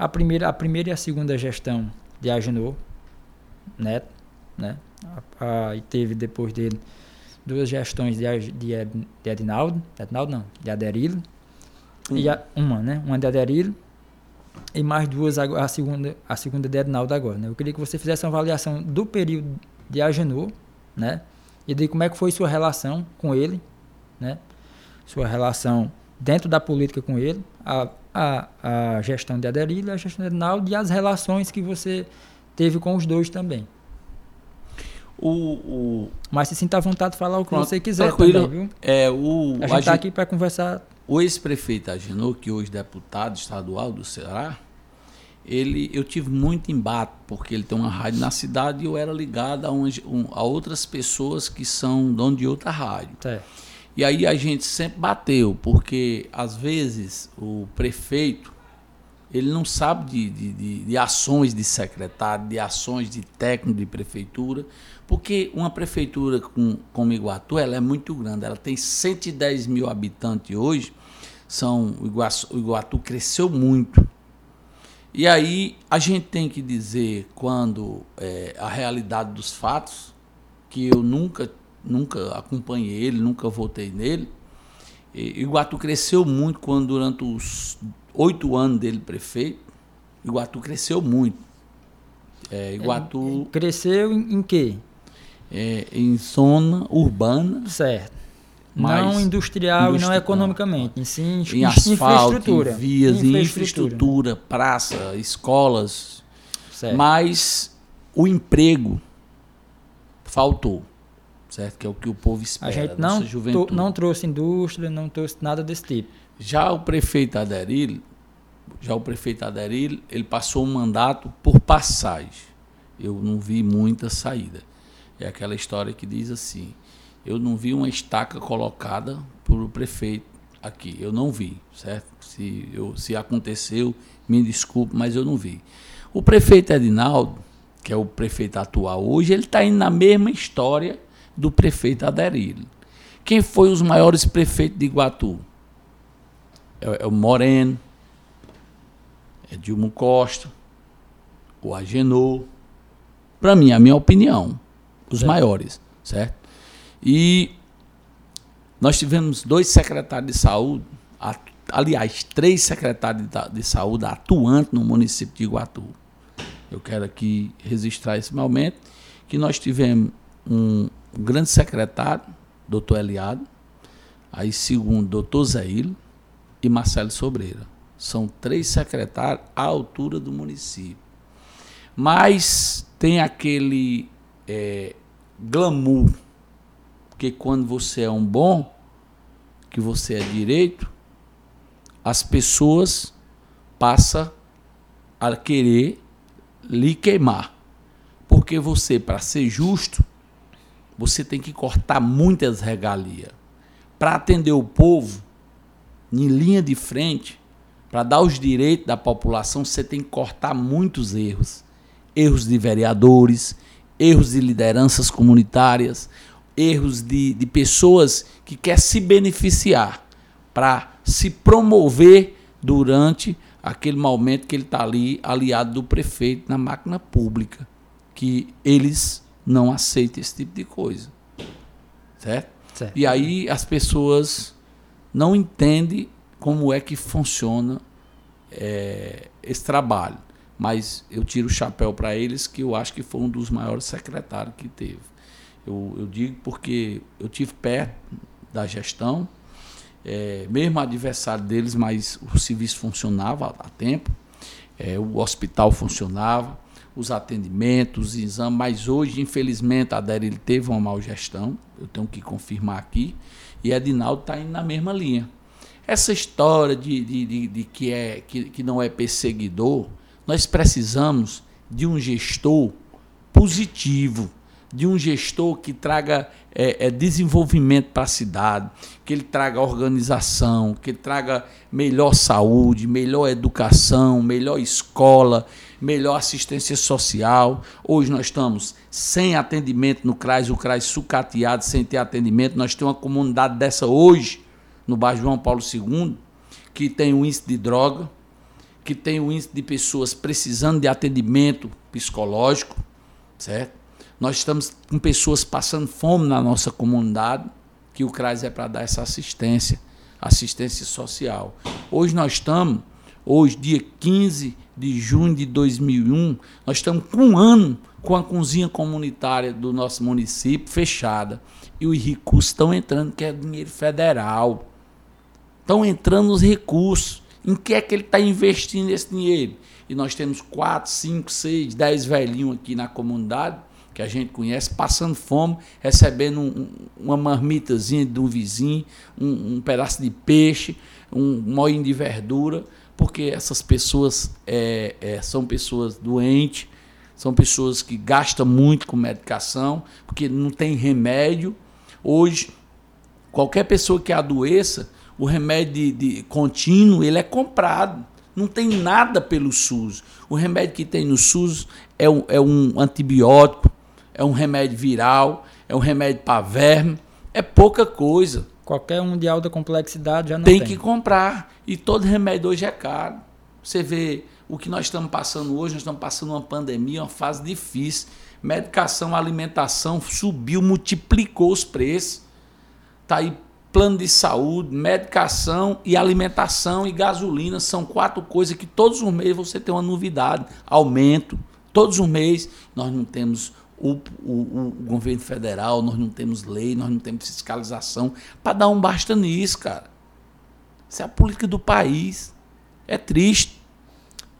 A primeira, a primeira e a segunda gestão de Agenor, Neto, né? A, a, e teve depois dele duas gestões de, de, de Edinaldo, Edinaldo não, de Aderilo, hum. e a, uma, né? Uma de Aderilo e mais duas a, segunda a segunda de Edinaldo agora, né? Eu queria que você fizesse uma avaliação do período de Agenor, né? E de como é que foi sua relação com ele, né? Sua relação dentro da política com ele, a, a, a gestão de Aderilo, a gestão de Edinaldo e as relações que você teve com os dois também. O, o... Mas se sinta à vontade de falar o que Pronto, você quiser também, viu? É, o, a gente está aqui para conversar. O ex-prefeito Agenor, que hoje é deputado estadual do Ceará, ele, eu tive muito embate, porque ele tem uma rádio na cidade e eu era ligado a, um, a outras pessoas que são dono de outra rádio. É. E aí a gente sempre bateu, porque às vezes o prefeito ele não sabe de, de, de, de ações de secretário, de ações de técnico de prefeitura, porque uma prefeitura com, como Iguatu ela é muito grande, ela tem 110 mil habitantes hoje, são, o, Iguaçu, o Iguatu cresceu muito. E aí a gente tem que dizer quando é, a realidade dos fatos, que eu nunca, nunca acompanhei ele, nunca votei nele. E, Iguatu cresceu muito quando durante os oito anos dele prefeito, Iguatu cresceu muito. É, Iguatu é, cresceu em, em quê? É, em zona urbana. Certo não industrial, e não economicamente, em sim em asfalto, infraestrutura. Em vias, infraestrutura. em infraestrutura, praça, escolas. Certo. Mas o emprego faltou, certo? Que é o que o povo espera. A gente não, to, não trouxe indústria, não trouxe nada desse tipo. Já o prefeito Aderil, já o prefeito Aderil, ele passou um mandato por passagem. Eu não vi muita saída. É aquela história que diz assim: eu não vi uma estaca colocada por o prefeito aqui. Eu não vi, certo? Se, eu, se aconteceu, me desculpe, mas eu não vi. O prefeito Edinaldo, que é o prefeito atual hoje, ele está indo na mesma história do prefeito Aderilho. Quem foi os maiores prefeitos de Iguatu? É, é o Moreno, é Dilma Costa, o Agenor. Para mim, a minha opinião, os certo. maiores, certo? E nós tivemos dois secretários de saúde, aliás, três secretários de saúde atuantes no município de Iguatu. Eu quero aqui registrar esse momento, que nós tivemos um, grande secretário, doutor Eliado, aí segundo, doutor Zaílo e Marcelo Sobreira. São três secretários à altura do município. Mas tem aquele é, glamour porque quando você é um bom, que você é direito, as pessoas passam a querer lhe queimar. Porque você, para ser justo, você tem que cortar muitas regalias. Para atender o povo, em linha de frente, para dar os direitos da população, você tem que cortar muitos erros. Erros de vereadores, erros de lideranças comunitárias, erros de, de pessoas que quer se beneficiar para se promover durante aquele momento que ele está ali aliado do prefeito na máquina pública, que eles não aceitam esse tipo de coisa, certo? certo. E aí as pessoas não entendem como é que funciona é, esse trabalho, mas eu tiro o chapéu para eles que eu acho que foi um dos maiores secretários que teve. Eu, eu digo porque eu tive perto da gestão, é, mesmo adversário deles, mas o serviço funcionava a tempo, é, o hospital funcionava, os atendimentos, os exames, mas hoje, infelizmente, a DER ele teve uma má gestão, eu tenho que confirmar aqui, e Edinaldo está indo na mesma linha. Essa história de, de, de, de que, é, que, que não é perseguidor, nós precisamos de um gestor positivo, de um gestor que traga é, é, desenvolvimento para a cidade, que ele traga organização, que ele traga melhor saúde, melhor educação, melhor escola, melhor assistência social. Hoje nós estamos sem atendimento no CRAS, o CRAS sucateado, sem ter atendimento. Nós temos uma comunidade dessa hoje, no bairro João Paulo II, que tem um índice de droga, que tem um índice de pessoas precisando de atendimento psicológico, certo? Nós estamos com pessoas passando fome na nossa comunidade, que o CRAS é para dar essa assistência, assistência social. Hoje nós estamos, hoje, dia 15 de junho de 2001, nós estamos com um ano com a cozinha comunitária do nosso município fechada. E os recursos estão entrando, que é dinheiro federal. Estão entrando os recursos. Em que é que ele está investindo esse dinheiro? E nós temos quatro, cinco, seis, dez velhinhos aqui na comunidade que a gente conhece, passando fome, recebendo um, uma marmitazinha um vizinho, um, um pedaço de peixe, um moinho de verdura, porque essas pessoas é, é, são pessoas doentes, são pessoas que gastam muito com medicação, porque não tem remédio. Hoje, qualquer pessoa que adoeça, o remédio de, de contínuo ele é comprado. Não tem nada pelo SUS. O remédio que tem no SUS é um, é um antibiótico, é um remédio viral, é um remédio para verme. É pouca coisa. Qualquer um de alta complexidade já não tem. Tem que comprar. E todo remédio hoje é caro. Você vê o que nós estamos passando hoje, nós estamos passando uma pandemia, uma fase difícil. Medicação, alimentação subiu, multiplicou os preços. Está aí plano de saúde, medicação e alimentação e gasolina são quatro coisas que todos os meses você tem uma novidade, aumento. Todos os meses nós não temos o, o, o governo federal, nós não temos lei, nós não temos fiscalização para dar um basta nisso, cara. Isso é a política do país. É triste.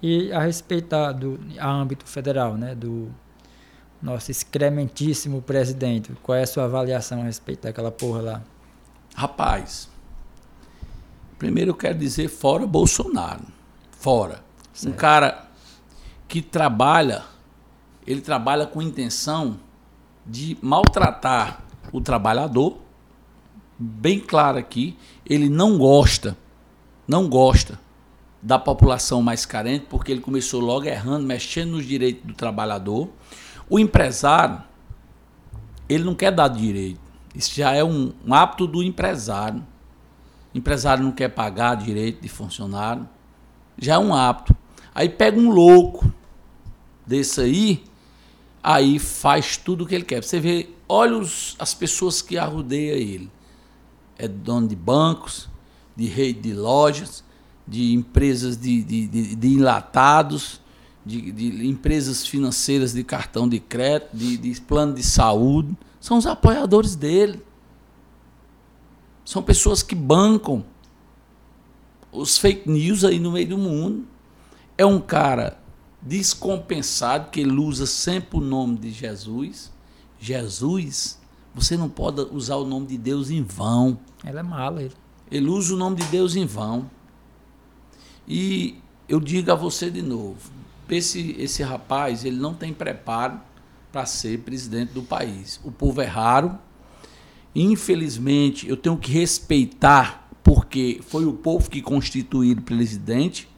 E a respeito da, do a âmbito federal, né, do nosso excrementíssimo presidente, qual é a sua avaliação a respeito daquela porra lá? Rapaz, primeiro eu quero dizer fora Bolsonaro. Fora. Certo. Um cara que trabalha, ele trabalha com intenção de maltratar o trabalhador. Bem claro aqui, ele não gosta, não gosta da população mais carente, porque ele começou logo errando, mexendo nos direitos do trabalhador. O empresário, ele não quer dar direito. Isso já é um, um hábito do empresário. O empresário não quer pagar direito de funcionário. Já é um hábito. Aí pega um louco desse aí, aí faz tudo o que ele quer. Você vê, olha os, as pessoas que arrudeiam ele. É dono de bancos, de rede de lojas, de empresas de, de, de, de enlatados, de, de, empresas financeiras de cartão de crédito, de, de plano de saúde. São os apoiadores dele. São pessoas que bancam os fake news aí no meio do mundo. É um cara descompensado, que ele usa sempre o nome de Jesus. Jesus, você não pode usar o nome de Deus em vão. Ela é mala, ele. Ele usa o nome de Deus em vão. E eu digo a você de novo, esse, esse rapaz, ele não tem preparo para ser presidente do país. O povo é raro. Infelizmente, eu tenho que respeitar, porque foi o povo que constituiu o presidente,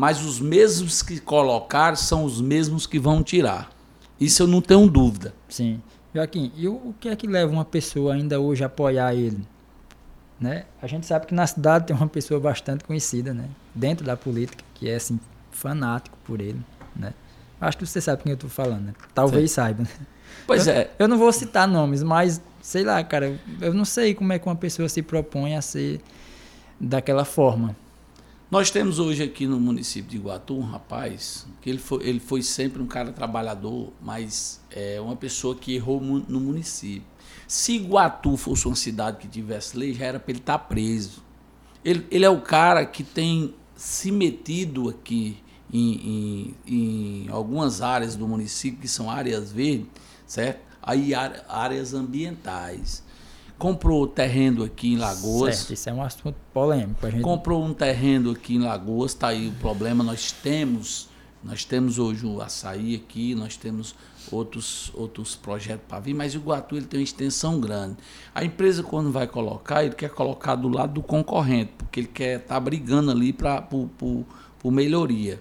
mas os mesmos que colocar são os mesmos que vão tirar. Isso eu não tenho dúvida. Sim. Joaquim, e o, que é que leva uma pessoa ainda hoje a apoiar ele? Né? A gente sabe que na cidade tem uma pessoa bastante conhecida, né? Dentro da política, que é assim, fanático por ele, né? Acho que você sabe quem eu estou falando, né? Talvez Sim. saiba. Né? Pois eu, é. Eu não vou citar nomes, mas sei lá, cara, eu não sei como é que uma pessoa se propõe a ser daquela forma. Nós temos hoje aqui no município de Iguatu um rapaz que ele foi, ele foi sempre um cara trabalhador, mas é uma pessoa que errou no município. Se Iguatu fosse uma cidade que tivesse lei, já era para ele estar tá preso. Ele, ele é o cara que tem se metido aqui em, em, em algumas áreas do município, que são áreas verdes, certo? Aí áreas ambientais. Comprou terreno aqui em Lagoas. Certo, isso é um assunto polêmico. Gente... Comprou um terreno aqui em Lagoas, está aí o problema. Nós temos, nós temos hoje o açaí aqui, nós temos outros, outros projetos para vir, mas o Iguatu ele tem uma extensão grande. A empresa, quando vai colocar, ele quer colocar do lado do concorrente, porque ele quer estar tá brigando ali para por, por, por melhoria.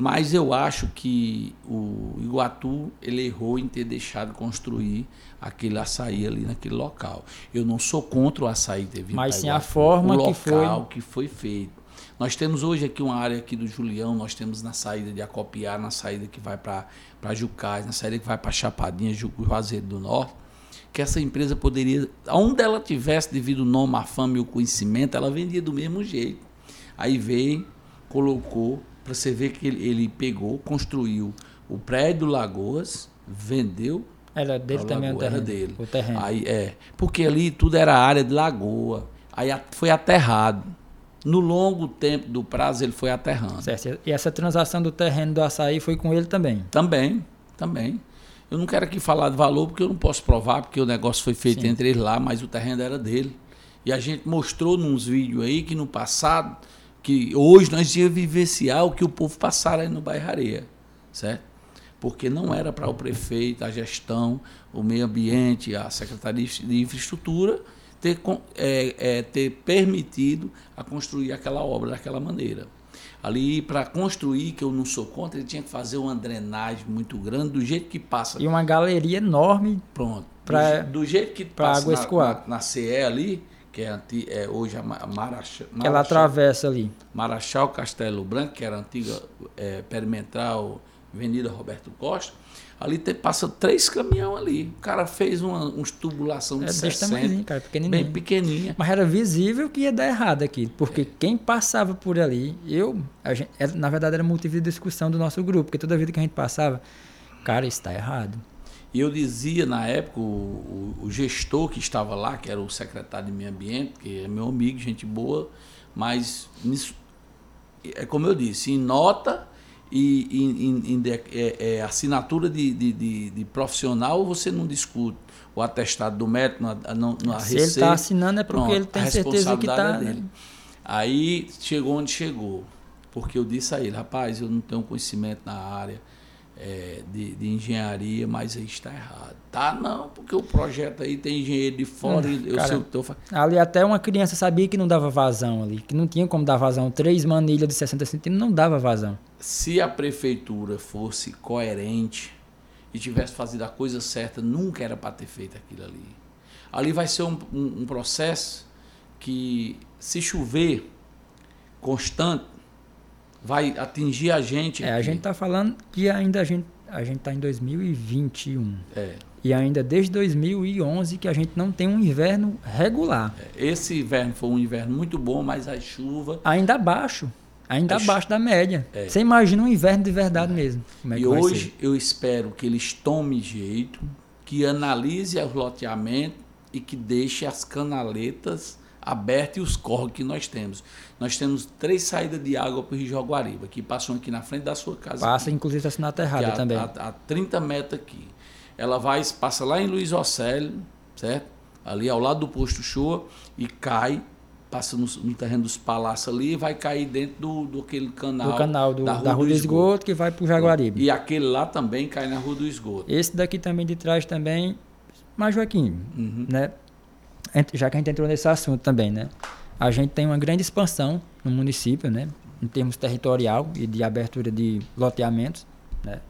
Mas eu acho que o Iguatu ele errou em ter deixado construir aquele açaí ali naquele local. Eu não sou contra o açaí ter vindo Mas sim a forma o que foi que foi feito. Nós temos hoje aqui uma área aqui do Julião, nós temos na saída de Acopiar, na saída que vai para Jucás, na saída que vai para Chapadinha, Juazeiro do Norte, que essa empresa poderia, onde ela tivesse devido o nome, a fama e o conhecimento, ela vendia do mesmo jeito. Aí veio, colocou, você ver que ele, ele pegou, construiu o prédio Lagoas, vendeu era dele também lagoa, o terreno. Era dele. O terreno. Aí, é, porque ali tudo era área de lagoa. Aí foi aterrado. No longo tempo do prazo ele foi aterrando. Certo. E essa transação do terreno do açaí foi com ele também? Também, também. Eu não quero aqui falar de valor porque eu não posso provar, porque o negócio foi feito Sim. entre eles lá, mas o terreno era dele. E a gente mostrou nos vídeos aí que no passado, que hoje nós ia vivenciar o que o povo passaram aí no bairro Areia, certo? porque não era para o prefeito, a gestão, o meio ambiente, a Secretaria de Infraestrutura ter, é, é, ter permitido a construir aquela obra daquela maneira. Ali, para construir, que eu não sou contra, ele tinha que fazer uma drenagem muito grande, do jeito que passa. E uma galeria enorme. Pronto. Pra, do, do jeito que passa água escoar. Na, na, CE ali, que é, anti, é hoje a Marachal. Ela atravessa ali. Marachal Castelo Branco, que era a antiga é, perimetral Avenida Roberto Costa, ali te, passa três caminhões ali. O cara fez uma, uma tubulação de é 60, cara, pequenininho. bem pequenininha. Mas era visível que ia dar errado aqui, porque é. quem passava por ali, eu, gente, na verdade era motivo de discussão do nosso grupo, porque toda vida que a gente passava, cara, está errado. E eu dizia na época, o, o, gestor que estava lá, que era o secretário de meio ambiente, que é meu amigo, gente boa, mas nisso, é como eu disse, em nota e em, em, é, é, assinatura de, de, de, de, profissional você não discute o atestado do médico na, na, na Se receita. ele está assinando é porque pronto, ele tem certeza que está. É né? Aí chegou onde chegou. Porque eu disse a ele, rapaz, eu não tenho conhecimento na área é, de, de, engenharia, mas aí está errado. Tá, não, porque o projeto aí tem engenheiro de fora hum, e eu cara, sei o Ali até uma criança sabia que não dava vazão ali, que não tinha como dar vazão. Três manilhas de 60 centímetros não dava vazão se a prefeitura fosse coerente e tivesse fazido a coisa certa, nunca era para ter feito aquilo ali. Ali vai ser um, um, um processo que, se chover constante, vai atingir a gente. É, a gente está falando que ainda a gente a gente está em 2021. É. E ainda desde 2011 que a gente não tem um inverno regular. É, esse inverno foi um inverno muito bom, mas a chuva. Ainda abaixo ainda abaixo da média. É. Você imagina um inverno de verdade mesmo. É e hoje eu espero que eles tomem jeito, que analise o loteamento e que deixe as canaletas abertas e os córregos que nós temos. Nós temos três saídas de água para o Rio Jaguariba, que passam aqui na frente da sua casa. Passa, inclusive, está na terrada a, também. A, a 30 metros aqui. Ela vai, passa lá em Luiz Océlio, certo? Ali ao lado do posto Shoa e cai passa no, no, terreno dos palácios ali e vai cair dentro do, do aquele canal. Do canal do, da Rua, da rua do, esgoto, esgoto, que vai para o Jaguaribe. E aquele lá também cai na Rua do Esgoto. Esse daqui também de trás também. Mas, Joaquim, uhum. né? Já que a gente entrou nesse assunto também, né? A gente tem uma grande expansão no município, né? Em termos territorial e de abertura de loteamentos, né?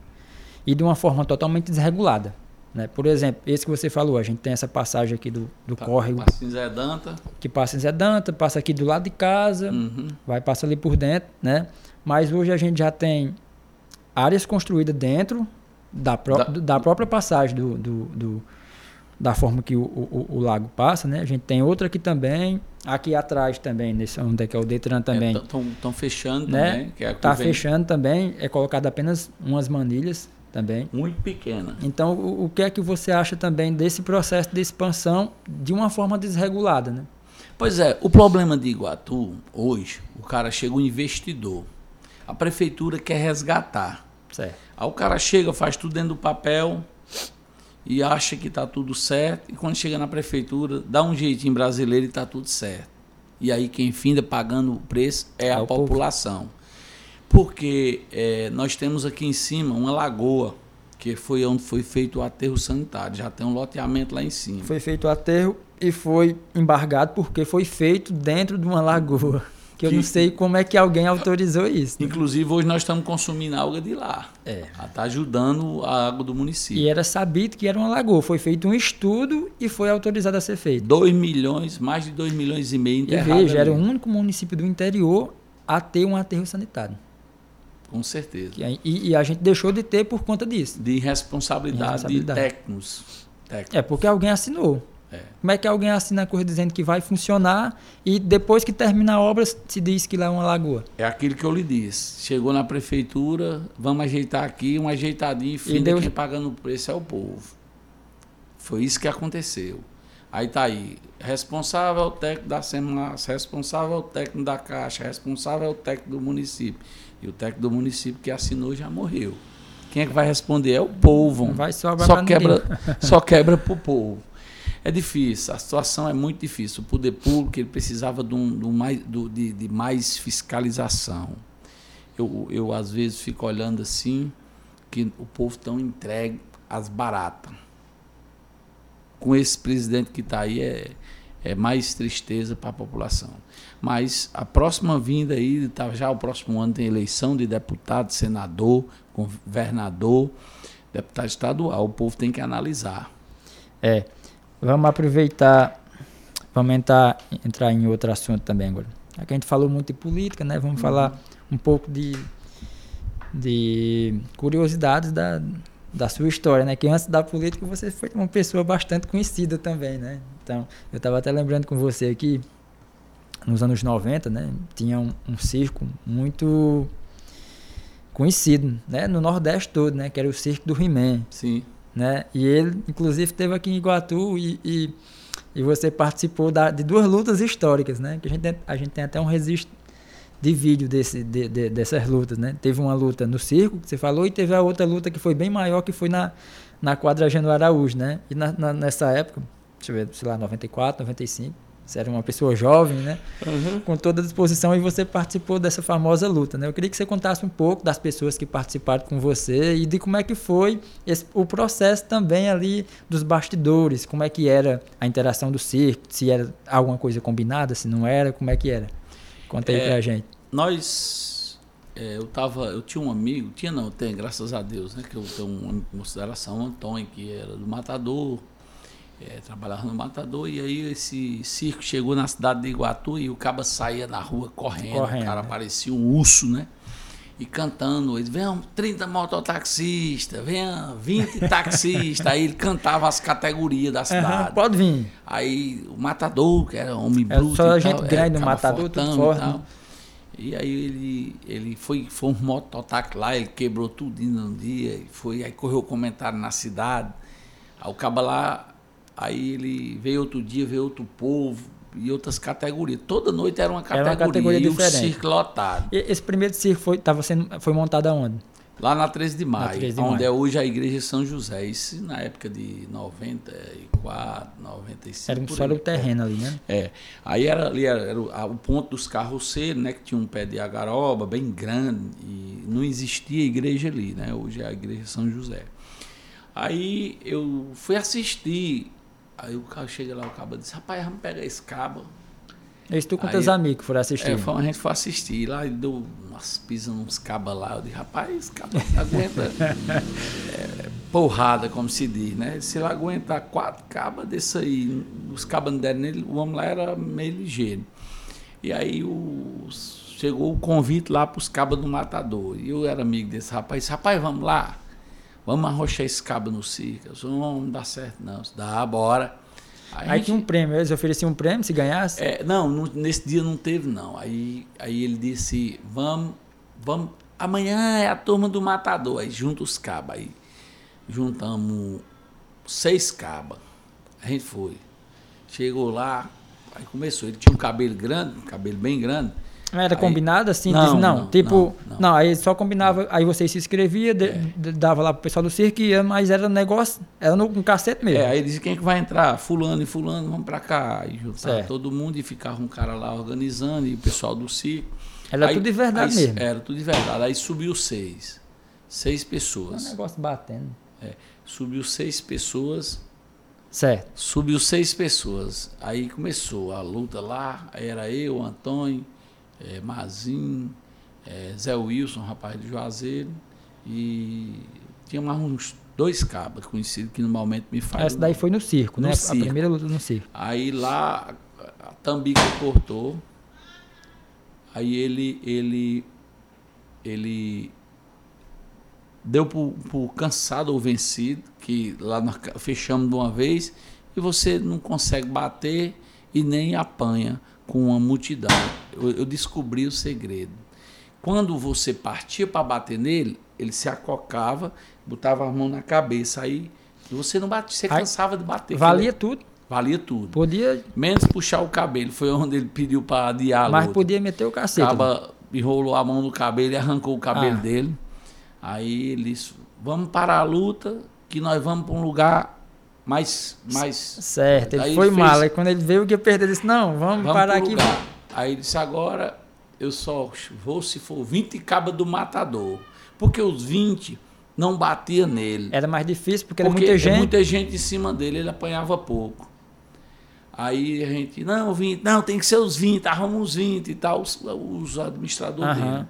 E de uma forma totalmente desregulada. Né? Por exemplo, esse que você falou, a gente tem essa passagem aqui do, do tá, córrego. Passa em Zé Danta. Que passa em Zé Danta, passa aqui do lado de casa, uhum. vai passar ali por dentro, né? Mas hoje a gente já tem áreas construídas dentro da, pró da, da própria passagem do, do, do, da forma que o, o, o, lago passa, né? A gente tem outra aqui também, aqui atrás também, nesse onde é que é o Detran também. Estão é, fechando né? Está fechando também, é colocado apenas umas manilhas também. Muito pequena. Então, o, o, que é que você acha também desse processo de expansão de uma forma desregulada, né? Pois é, o problema de Iguatu, hoje, o cara chega um investidor, a prefeitura quer resgatar. Certo. Aí o cara chega, faz tudo dentro do papel e acha que está tudo certo, e quando chega na prefeitura, dá um jeitinho brasileiro e está tudo certo. E aí quem finda pagando o preço é, é a população. Povo. Porque é, nós temos aqui em cima uma lagoa, que foi onde foi feito o aterro sanitário. Já tem um loteamento lá em cima. Foi feito o aterro e foi embargado porque foi feito dentro de uma lagoa. Que, eu não sei como é que alguém autorizou isso. Né? Inclusive, hoje nós estamos consumindo água de lá. É. Está ajudando a água do município. E era sabido que era uma lagoa. Foi feito um estudo e foi autorizado a ser feito. 2 milhões, mais de 2 milhões e meio E veja, era o único município do interior a ter um aterro sanitário. Com certeza. E, e, a gente deixou de ter por conta disso. De responsabilidade, de técnicos. técnicos. É, porque alguém assinou. É. Como é que alguém assina a coisa dizendo que vai funcionar e depois que termina a obra se diz que lá é uma lagoa? É aquilo que eu lhe disse. Chegou na prefeitura, vamos ajeitar aqui, um ajeitadinho, fim e Deus... quem pagando o preço é o povo. Foi isso que aconteceu. Aí tá aí, responsável é o técnico da SEMAS, responsável é o técnico da Caixa, responsável é o técnico do município. E o técnico do município que assinou já morreu. Quem é que vai responder? É o povo. Não vai sobrar só quebra, só quebra pro povo. É difícil, a situação é muito difícil. O poder público ele precisava de, um, de, um mais, de, de mais fiscalização. Eu, eu, às vezes, fico olhando assim, que o povo tão entregue às baratas. Com esse presidente que está aí, é, é mais tristeza para a população. Mas a próxima vinda aí, tá, já o próximo ano tem eleição de deputado, senador, governador, deputado estadual. O povo tem que analisar. É. Vamos aproveitar, vamos entrar, entrar em outro assunto também agora. Aqui a gente falou muito de política, né? Vamos uhum. falar um pouco de, de curiosidades da, da sua história, né? Que antes da política você foi uma pessoa bastante conhecida também, né? Então, eu estava até lembrando com você aqui, nos anos 90, né? Tinha um, um circo muito conhecido, né? No Nordeste todo, né? Que era o circo do He-Man. Sim né? E ele, inclusive, esteve aqui em Iguatu e, e, e você participou da, de duas lutas históricas, né? Que a gente, a gente tem até um registro de vídeo desse, de, de, dessas lutas, né? Teve uma luta no circo, que você falou, e teve a outra luta que foi bem maior, que foi na, na quadra Geno Araújo, né? E na, na, nessa época, deixa eu ver, sei lá, 94, 95, você era uma pessoa jovem, né? Uhum. Com toda a disposição e você participou dessa famosa luta, né? Eu queria que você contasse um pouco das pessoas que participaram com você e de como é que foi esse, o processo também ali dos bastidores, como é que era a interação do circo, se era alguma coisa combinada, se não era, como é que era? Conta aí é, pra gente. Nós é, eu tava, eu tinha um amigo, tinha não, tem, graças a Deus, né, que eu tenho uma consideração, Antônio, que era do Matador, é, trabalhava no Matador, e aí esse circo chegou na cidade de Iguatu e o caba saía na rua correndo, correndo o cara né? parecia um urso, né? E cantando, ele venham 30 mototaxistas, venham 20 taxistas. aí ele cantava as categorias da cidade. Uhum, pode vir. Aí o Matador, que era homem é bruto. Só a gente grande no Matador, tudo forte. E, né? e aí ele, ele foi, foi um mototáxi lá, ele quebrou tudo num dia, foi, aí correu comentário na cidade. Aí o caba lá Aí ele veio outro dia, veio outro povo e outras categorias. Toda noite era uma categoria, era uma categoria diferente. o circo lotado. E esse primeiro circo foi, tava sendo, foi montado aonde? Lá na 13 de maio, 13 de onde maio. é hoje a igreja São José. Isso na época de 94, 95. Era só o terreno ali, né? É. Aí era ali era, era o, ponto dos carroceiros, né? Que tinha um pé de agaroba bem grande. E não existia igreja ali, né? Hoje é a igreja São José. Aí eu fui assistir Aí o cara chega lá, o cabo disse, rapaz, vamos pegar esse cabo. Eles tu com teus amigos foram assistir? É, a gente foi assistir lá e deu umas pisas nos cabos lá. Eu disse, rapaz, esse cabo aguenta é, porrada, como se diz, né? Se ele aguentar quatro cabas desse aí, os cabos não deram nele, o homem lá era meio ligeiro. E aí o, chegou o convite lá para os cabos do matador. E eu era amigo desse rapaz, disse, rapaz, vamos lá. Vamos arrochar esse cabo no disse, não, não dá certo, não. Dá, bora. Aí, aí gente, tinha um prêmio, eles ofereciam um prêmio se ganhasse? É, não, não, nesse dia não teve, não. Aí, aí ele disse, vamos, vamos, amanhã é a turma do matador. Aí junta os cabos. Aí juntamos seis cabas. A gente foi. Chegou lá, aí começou. Ele tinha um cabelo grande, um cabelo bem grande. Era aí, combinado assim? Não, não, não, tipo, não, não. aí só combinava, aí você se inscrevia, de, é. dava lá pro pessoal do circo, ia, mas era negócio, era no um cacete mesmo. É, aí dizia quem é que vai entrar? Fulano e fulano, vamos pra cá. E juntar todo mundo e ficava um cara lá organizando, e o pessoal do circo. Era aí, tudo de verdade aí, mesmo. Era tudo de verdade. Aí subiu seis. Seis pessoas. Um negócio batendo. É, subiu seis pessoas. Certo. Subiu seis pessoas. Aí começou a luta lá, era eu, Antônio é, Mazin, é, Zé Wilson, rapaz de Juazeiro, e tinha mais uns dois cabas conhecidos que normalmente me fazem. Essa daí foi no circo, no né? Circo. A primeira luta no circo. Aí lá a Tambica cortou, Aí ele, ele, ele deu pro, pro cansado ou vencido, que lá nós fechamos de uma vez, e você não consegue bater e nem apanha com uma multidão. Eu, eu descobri o segredo. Quando você partia para bater nele, ele se acocava, botava a mão na cabeça, aí você não batia, você cansava de bater. Valia tudo. Valia tudo. Podia. Menos puxar o cabelo. Foi onde ele pediu para adiar Mas podia meter o cacete. Acaba, enrolou a mão no cabelo e arrancou o cabelo Ah. dele. Aí ele disse, vamos parar a luta, que nós vamos para um lugar mais. mais Certo, ele foi ele fez- mal. Aí quando ele veio que ia perder, ele disse: Não, vamos, vamos parar aqui. lugar. Aí ele disse, agora eu só vou se for 20 cabas do matador. Porque os 20 não batia nele. Era mais difícil porque, era Porque muita é gente. muita gente em cima dele, ele apanhava pouco. Aí a gente, não, 20, não, tem que ser os 20, arruma os 20 e tal, os, os administradores Aham. dele.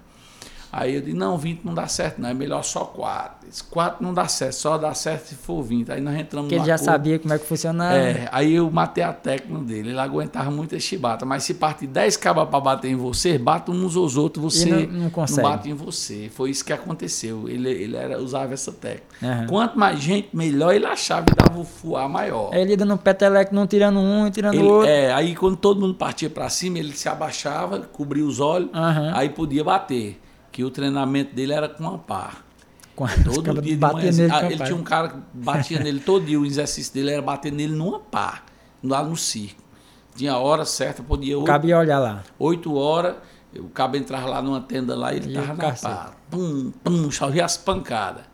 Aí eu disse, não, 20 não dá certo, não, é melhor só 4. Esse 4 não dá certo, só dá certo se for 20. Aí nós entramos Porque ele já acordo. sabia como é que funcionava. É, aí eu matei a técnica dele, ele aguentava muita chibata. Mas se partir 10 cabas para bater em você, bate uns aos outros, você não- não consegue. bate em você. Foi isso que aconteceu. Ele, ele era, usava essa técnica. Aham. Quanto mais gente, melhor ele achava e dava o fuar maior. Ele ia dando peteleco, não tirando um e tirando Ele- outro. é, aí quando todo mundo partia para cima, ele se abaixava, cobria os olhos, Aham. aí podia bater. Que o treinamento dele era com a pá. Com- os Todo dia de manhã. nele ah, a ele tinha um cara que batia nele todo dia. O exercício dele era bater nele numa pá, lá no circo. Tinha a hora certa, podia oito, Cabia olhar lá. oito horas, o cabo entrava lá numa tenda lá e ele E tava o na pá. Pum, pum, chovia as pancadas.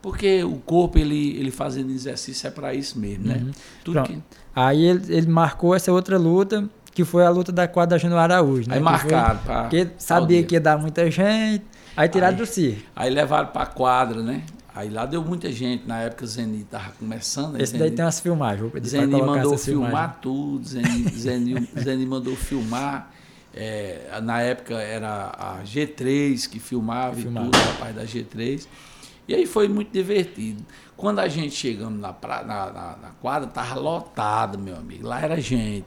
Porque o corpo, ele, ele fazendo exercício é para isso mesmo, né? Tudo Uhum. Pronto. que, Aí ele, ele marcou essa outra luta, que foi a luta da quadra Júnior Araújo. Né? aí Que foi- marcaram para. Porque sabia que ia dar muita gente. Aí tiraram Aí- do circo. Aí levaram para quadra, né? Aí lá deu muita gente. Na época o Zeni tava começando. né? Esse daí Zeni- tem umas filmagens. Vou pedir pra Zeni mandou filmar tudo, Zeni, Zeni, Zeni mandou filmar. É, na época era a G3 que filmava, Filmava. e tudo, rapaz da G3. E aí foi muito divertido. Quando a gente chegamos na, pra, na, na, na quadra, tava lotado, meu amigo. Lá era gente.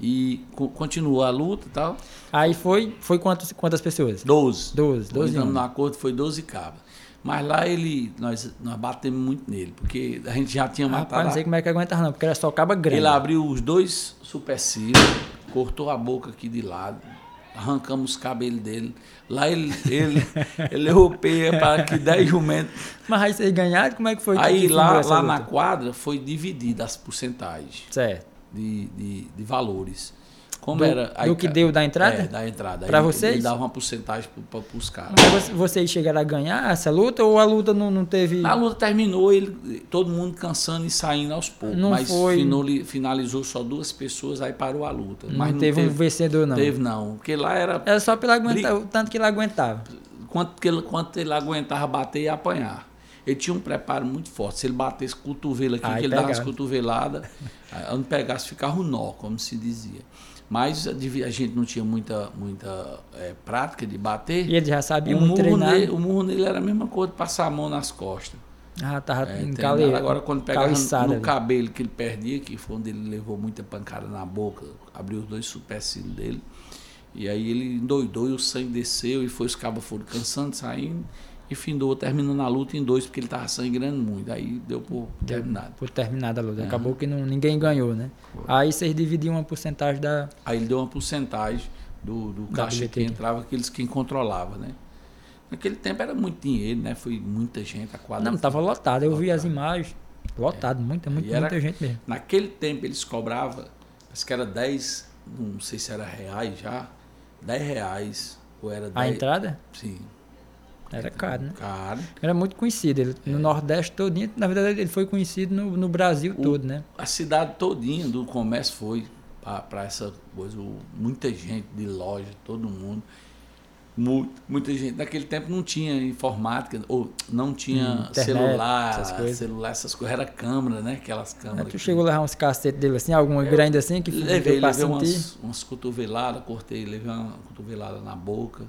E co- continuou a luta e tal. Aí foi, foi quantos, quantas pessoas? 12. 12, 12 Entramos homens. no acordo, foi 12 cabas. Mas lá ele, nós, nós batemos muito nele, porque a gente já tinha Rapaz, matado. não sei como é que aguentava não, porque era só caba grande. Ele abriu os dois supercílios, cortou a boca aqui de lado, arrancamos os cabelos dele. Lá ele, ele, ele levou peia para que 10 jumentos. Mas aí vocês ganharam, como é que foi? Aí que lá, lá luta? na quadra foi dividida as porcentagens Certo. De, de, de valores. Como Do- era. do que deu da entrada? É, da entrada. Pra Aí vocês? Ele dava uma porcentagem para os caras. Mas vo- vocês chegaram a ganhar essa luta ou a luta não, não teve. A luta terminou, ele, todo mundo cansando e saindo aos poucos. Não mas foi- finalizou só duas pessoas, aí parou a luta. não, mas teve, um vencedor, não. Teve não, porque lá era Era só pela aguentar, o tanto que ele aguentava. quanto, que ele, quanto ele aguentava bater e apanhar. Ele tinha um preparo muito forte. Se ele batesse cotovelo aqui, Aí que ele dava umas pegava. cotoveladas, onde pegasse ficava um nó, como se dizia. Mas a gente não tinha muita, muita eh, prática de bater. E ele já sabia o, murro treinar. nele, o murro nele era a mesma coisa passar a mão nas costas. Ah, tava É, encale... Agora, quando pegava no, cabelo que ele perdia, que foi onde ele levou muita pancada na boca, abriu os dois supercílios dele. E aí ele endoidou e o sangue desceu e foi os cabos foram cansando, saindo. E findou, terminando a luta em dois, porque ele estava sangrando muito. Aí deu por terminado. Por terminada a luta. Aham. Acabou que não, ninguém ganhou, né? Aí vocês dividiam uma porcentagem da. Aí ele deu uma porcentagem do, do caixa que entrava, aqueles quem controlava, né? Naquele tempo era muito dinheiro, né? Foi muita gente, a quadra. Não, tava lotado. Eu vi as Lotado. imagens. Lotado, muita, muita, E era- muita gente mesmo. Naquele tempo eles cobravam, acho que era 10, não sei se era reais já, 10 reais, ou era 10. A entrada Sim, era caro, né? caro. Era muito conhecido. Ele, No Nordeste todinho, na verdade, ele foi conhecido no, no Brasil O- todo, né? A cidade todinha do comércio foi para essa coisa, muita gente de loja, todo mundo. Mu- Muita gente. Naquele tempo não tinha informática, ou não tinha Hum, internet, celular, essas coisas. celular, essas coisas. Era câmera, né? Aquelas Aí câmeras. tu que- chegou a levar uns cacetes dele assim, alguma grande assim, que Levei, levei umas, umas cotoveladas, cortei, levei uma cotovelada na boca.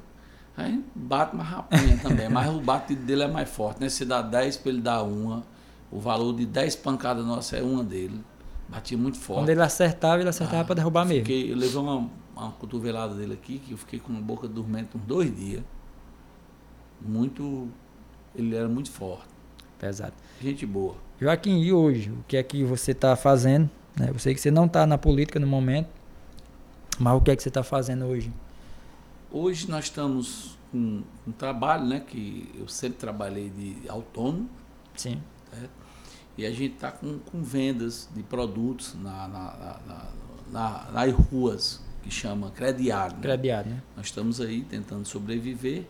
Aí bate uma rapinha também, mas o batido dele é mais forte, né? Se dá 10 para ele dar uma, o valor de 10 pancadas nossa é uma dele. Batia muito forte. Quando ele acertava, ele acertava Ah, pra derrubar mesmo. Fiquei, eu levei uma uma cotovelada dele aqui, que eu fiquei com a boca dormente uns dois dias. Muito. Ele era muito forte. Pesado. Gente boa. Joaquim, e hoje? O que é que você está fazendo? Né? Eu sei que você não está na política no momento, mas o que é que você está fazendo hoje? Hoje nós estamos com um trabalho, né? Que eu sempre trabalhei de autônomo. Sim. Né? E a gente está com, com vendas de produtos na, na, na, na, nas ruas, que chama crediário. Né? Crediário, né? Nós estamos aí tentando sobreviver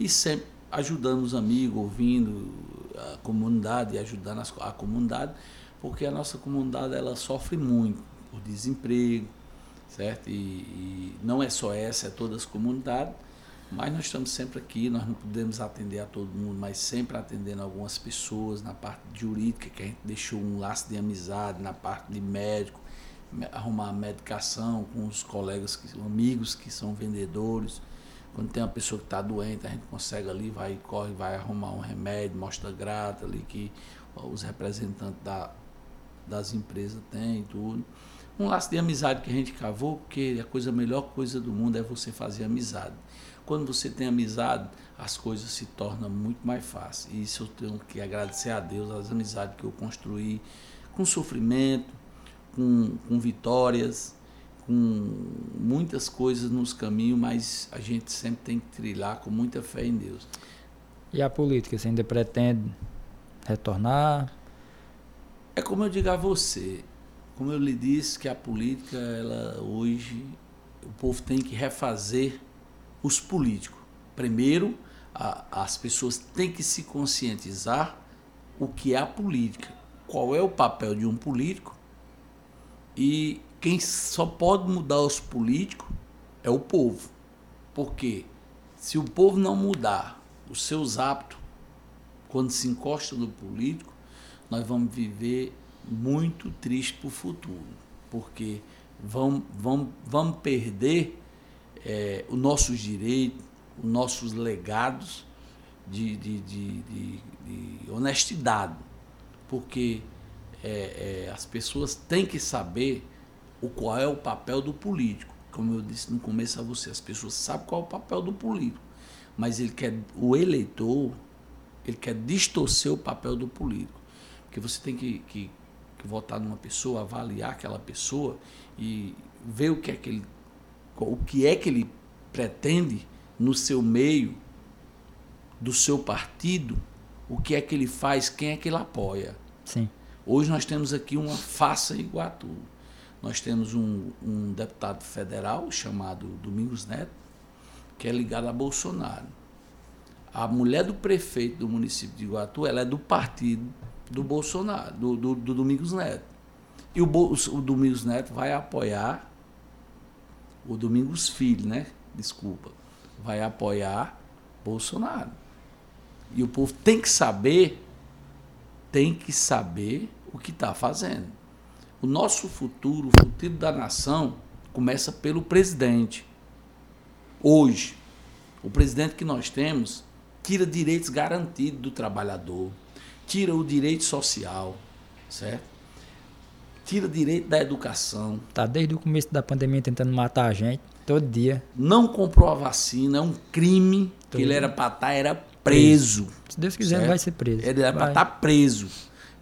e sempre ajudando os amigos, ouvindo a comunidade, ajudando a comunidade, porque a nossa comunidade ela sofre muito por desemprego, certo? E, e não é só essa, é todas as comunidades mas nós estamos sempre aqui, nós não podemos atender a todo mundo, mas sempre atendendo algumas pessoas na parte jurídica, que a gente deixou um laço de amizade, na parte de médico, arrumar medicação com os colegas, que, amigos que são vendedores. Quando tem uma pessoa que está doente, a gente consegue ali, vai, corre, vai arrumar um remédio, mostra grata ali que os representantes da, das empresas têm e tudo. Um laço de amizade que a gente cavou, porque a coisa a melhor coisa do mundo é você fazer amizade. Quando você tem amizade, as coisas se tornam muito mais fáceis. E isso eu tenho que agradecer a Deus, as amizades que eu construí, com sofrimento, com, com vitórias, com muitas coisas nos caminhos, mas a gente sempre tem que trilhar com muita fé em Deus. E a política, você ainda pretende retornar? É como eu digo a você, como eu lhe disse que a política, ela hoje, o povo tem que refazer os políticos. Primeiro, a, as pessoas têm que se conscientizar o que é a política, qual é o papel de um político e quem só pode mudar os políticos é o povo. Porque se o povo não mudar os seus hábitos quando se encosta no político, nós vamos viver muito triste para o futuro. Porque vamos, vamos, vamos perder é, os nossos direitos, os nossos legados de, de, de, de, de honestidade. Porque é, é, as pessoas têm que saber o qual é o papel do político. Como eu disse no começo a você, as pessoas sabem qual é o papel do político. Mas ele quer, o eleitor, ele quer distorcer o papel do político. Porque você tem que, que, que votar numa pessoa, avaliar aquela pessoa e ver o que é que ele o que é que ele pretende no seu meio, do seu partido, o que é que ele faz, quem é que ele apoia. Sim. Hoje nós temos aqui uma faça Iguatu. Nós temos um, um deputado federal chamado Domingos Neto, que é ligado a Bolsonaro. A mulher do prefeito do município de Iguatu, ela é do partido do Bolsonaro, do, do, do Domingos Neto. E o, o Domingos Neto vai apoiar o Domingos Filho, né? Desculpa, vai apoiar Bolsonaro. E o povo tem que saber, tem que saber o que está fazendo. O nosso futuro, o futuro da nação, começa pelo presidente. Hoje, o presidente que nós temos tira direitos garantidos do trabalhador, tira o direito social, certo? tira direito da educação. Tá desde o começo da pandemia tentando matar a gente, todo dia. Não comprou a vacina, é um crime todo que ele era para estar, tá, era preso. Se Deus quiser, certo? vai ser preso. Ele era para estar tá preso.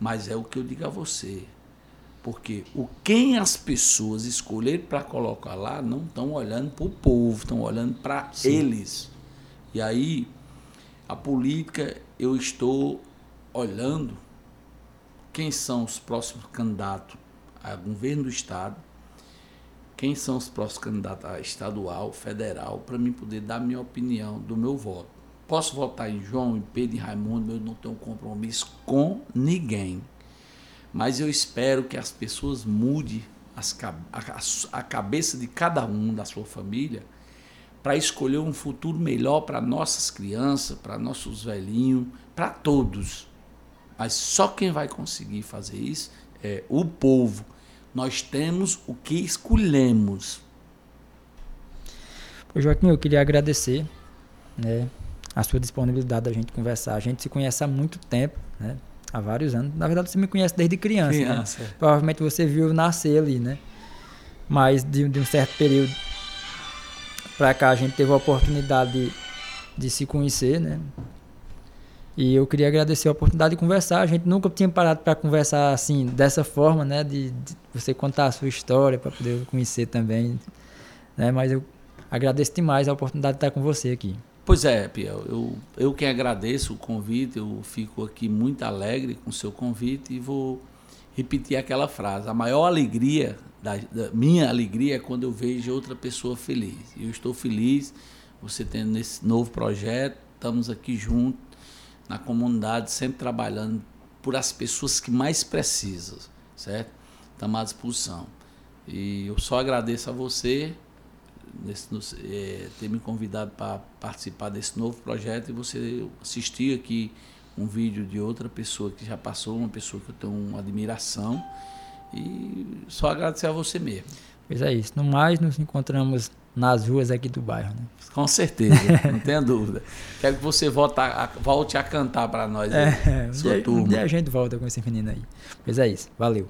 Mas é o que eu digo a você. Porque o quem as pessoas escolheram para colocar lá não estão olhando para o povo, estão olhando para eles. E aí, a política, eu estou olhando quem são os próximos candidatos a governo do Estado, quem são os próximos candidatos a estadual, federal, para mim poder dar minha opinião do meu voto. Posso votar em João, em Pedro, em Raimundo, eu não tenho compromisso com ninguém. Mas eu espero que as pessoas mudem as, a, a cabeça de cada um da sua família para escolher um futuro melhor para nossas crianças, para nossos velhinhos, para todos. Mas só quem vai conseguir fazer isso é o povo nós temos o que escolhemos. Joaquim, eu queria agradecer né, a sua disponibilidade da gente conversar. A gente se conhece há muito tempo, né, há vários anos. Na verdade, você me conhece desde criança. Né? criança. Né? Provavelmente você viu nascer ali, né? Mas de, de um certo período para cá a gente teve a oportunidade de, de se conhecer, né? E eu queria agradecer a oportunidade de conversar. A gente nunca tinha parado para conversar assim, dessa forma, né? De, de você contar a sua história para poder conhecer também, né? Mas eu agradeço demais a oportunidade de estar com você aqui. Pois é, Piel, eu, eu que agradeço o convite, eu fico aqui muito alegre com o seu convite e vou repetir aquela frase. A maior alegria, da, da minha alegria é quando eu vejo outra pessoa feliz. Eu estou feliz, você tendo esse novo projeto, estamos aqui juntos na comunidade, sempre trabalhando por as pessoas que mais precisam, certo? Estamos à disposição. E eu só agradeço a você nesse, é, ter me convidado para participar desse novo projeto e você assistir aqui um vídeo de outra pessoa que já passou, uma pessoa que eu tenho uma admiração. E só agradecer a você mesmo. Pois é isso. No mais, nos encontramos nas ruas aqui do bairro. Né? Com certeza, não tenha dúvida. Quero que você volte a, volte a cantar para nós, é, aí, sua um dia, turma. Um dia a gente volta com esse menino aí. Pois é isso. Valeu.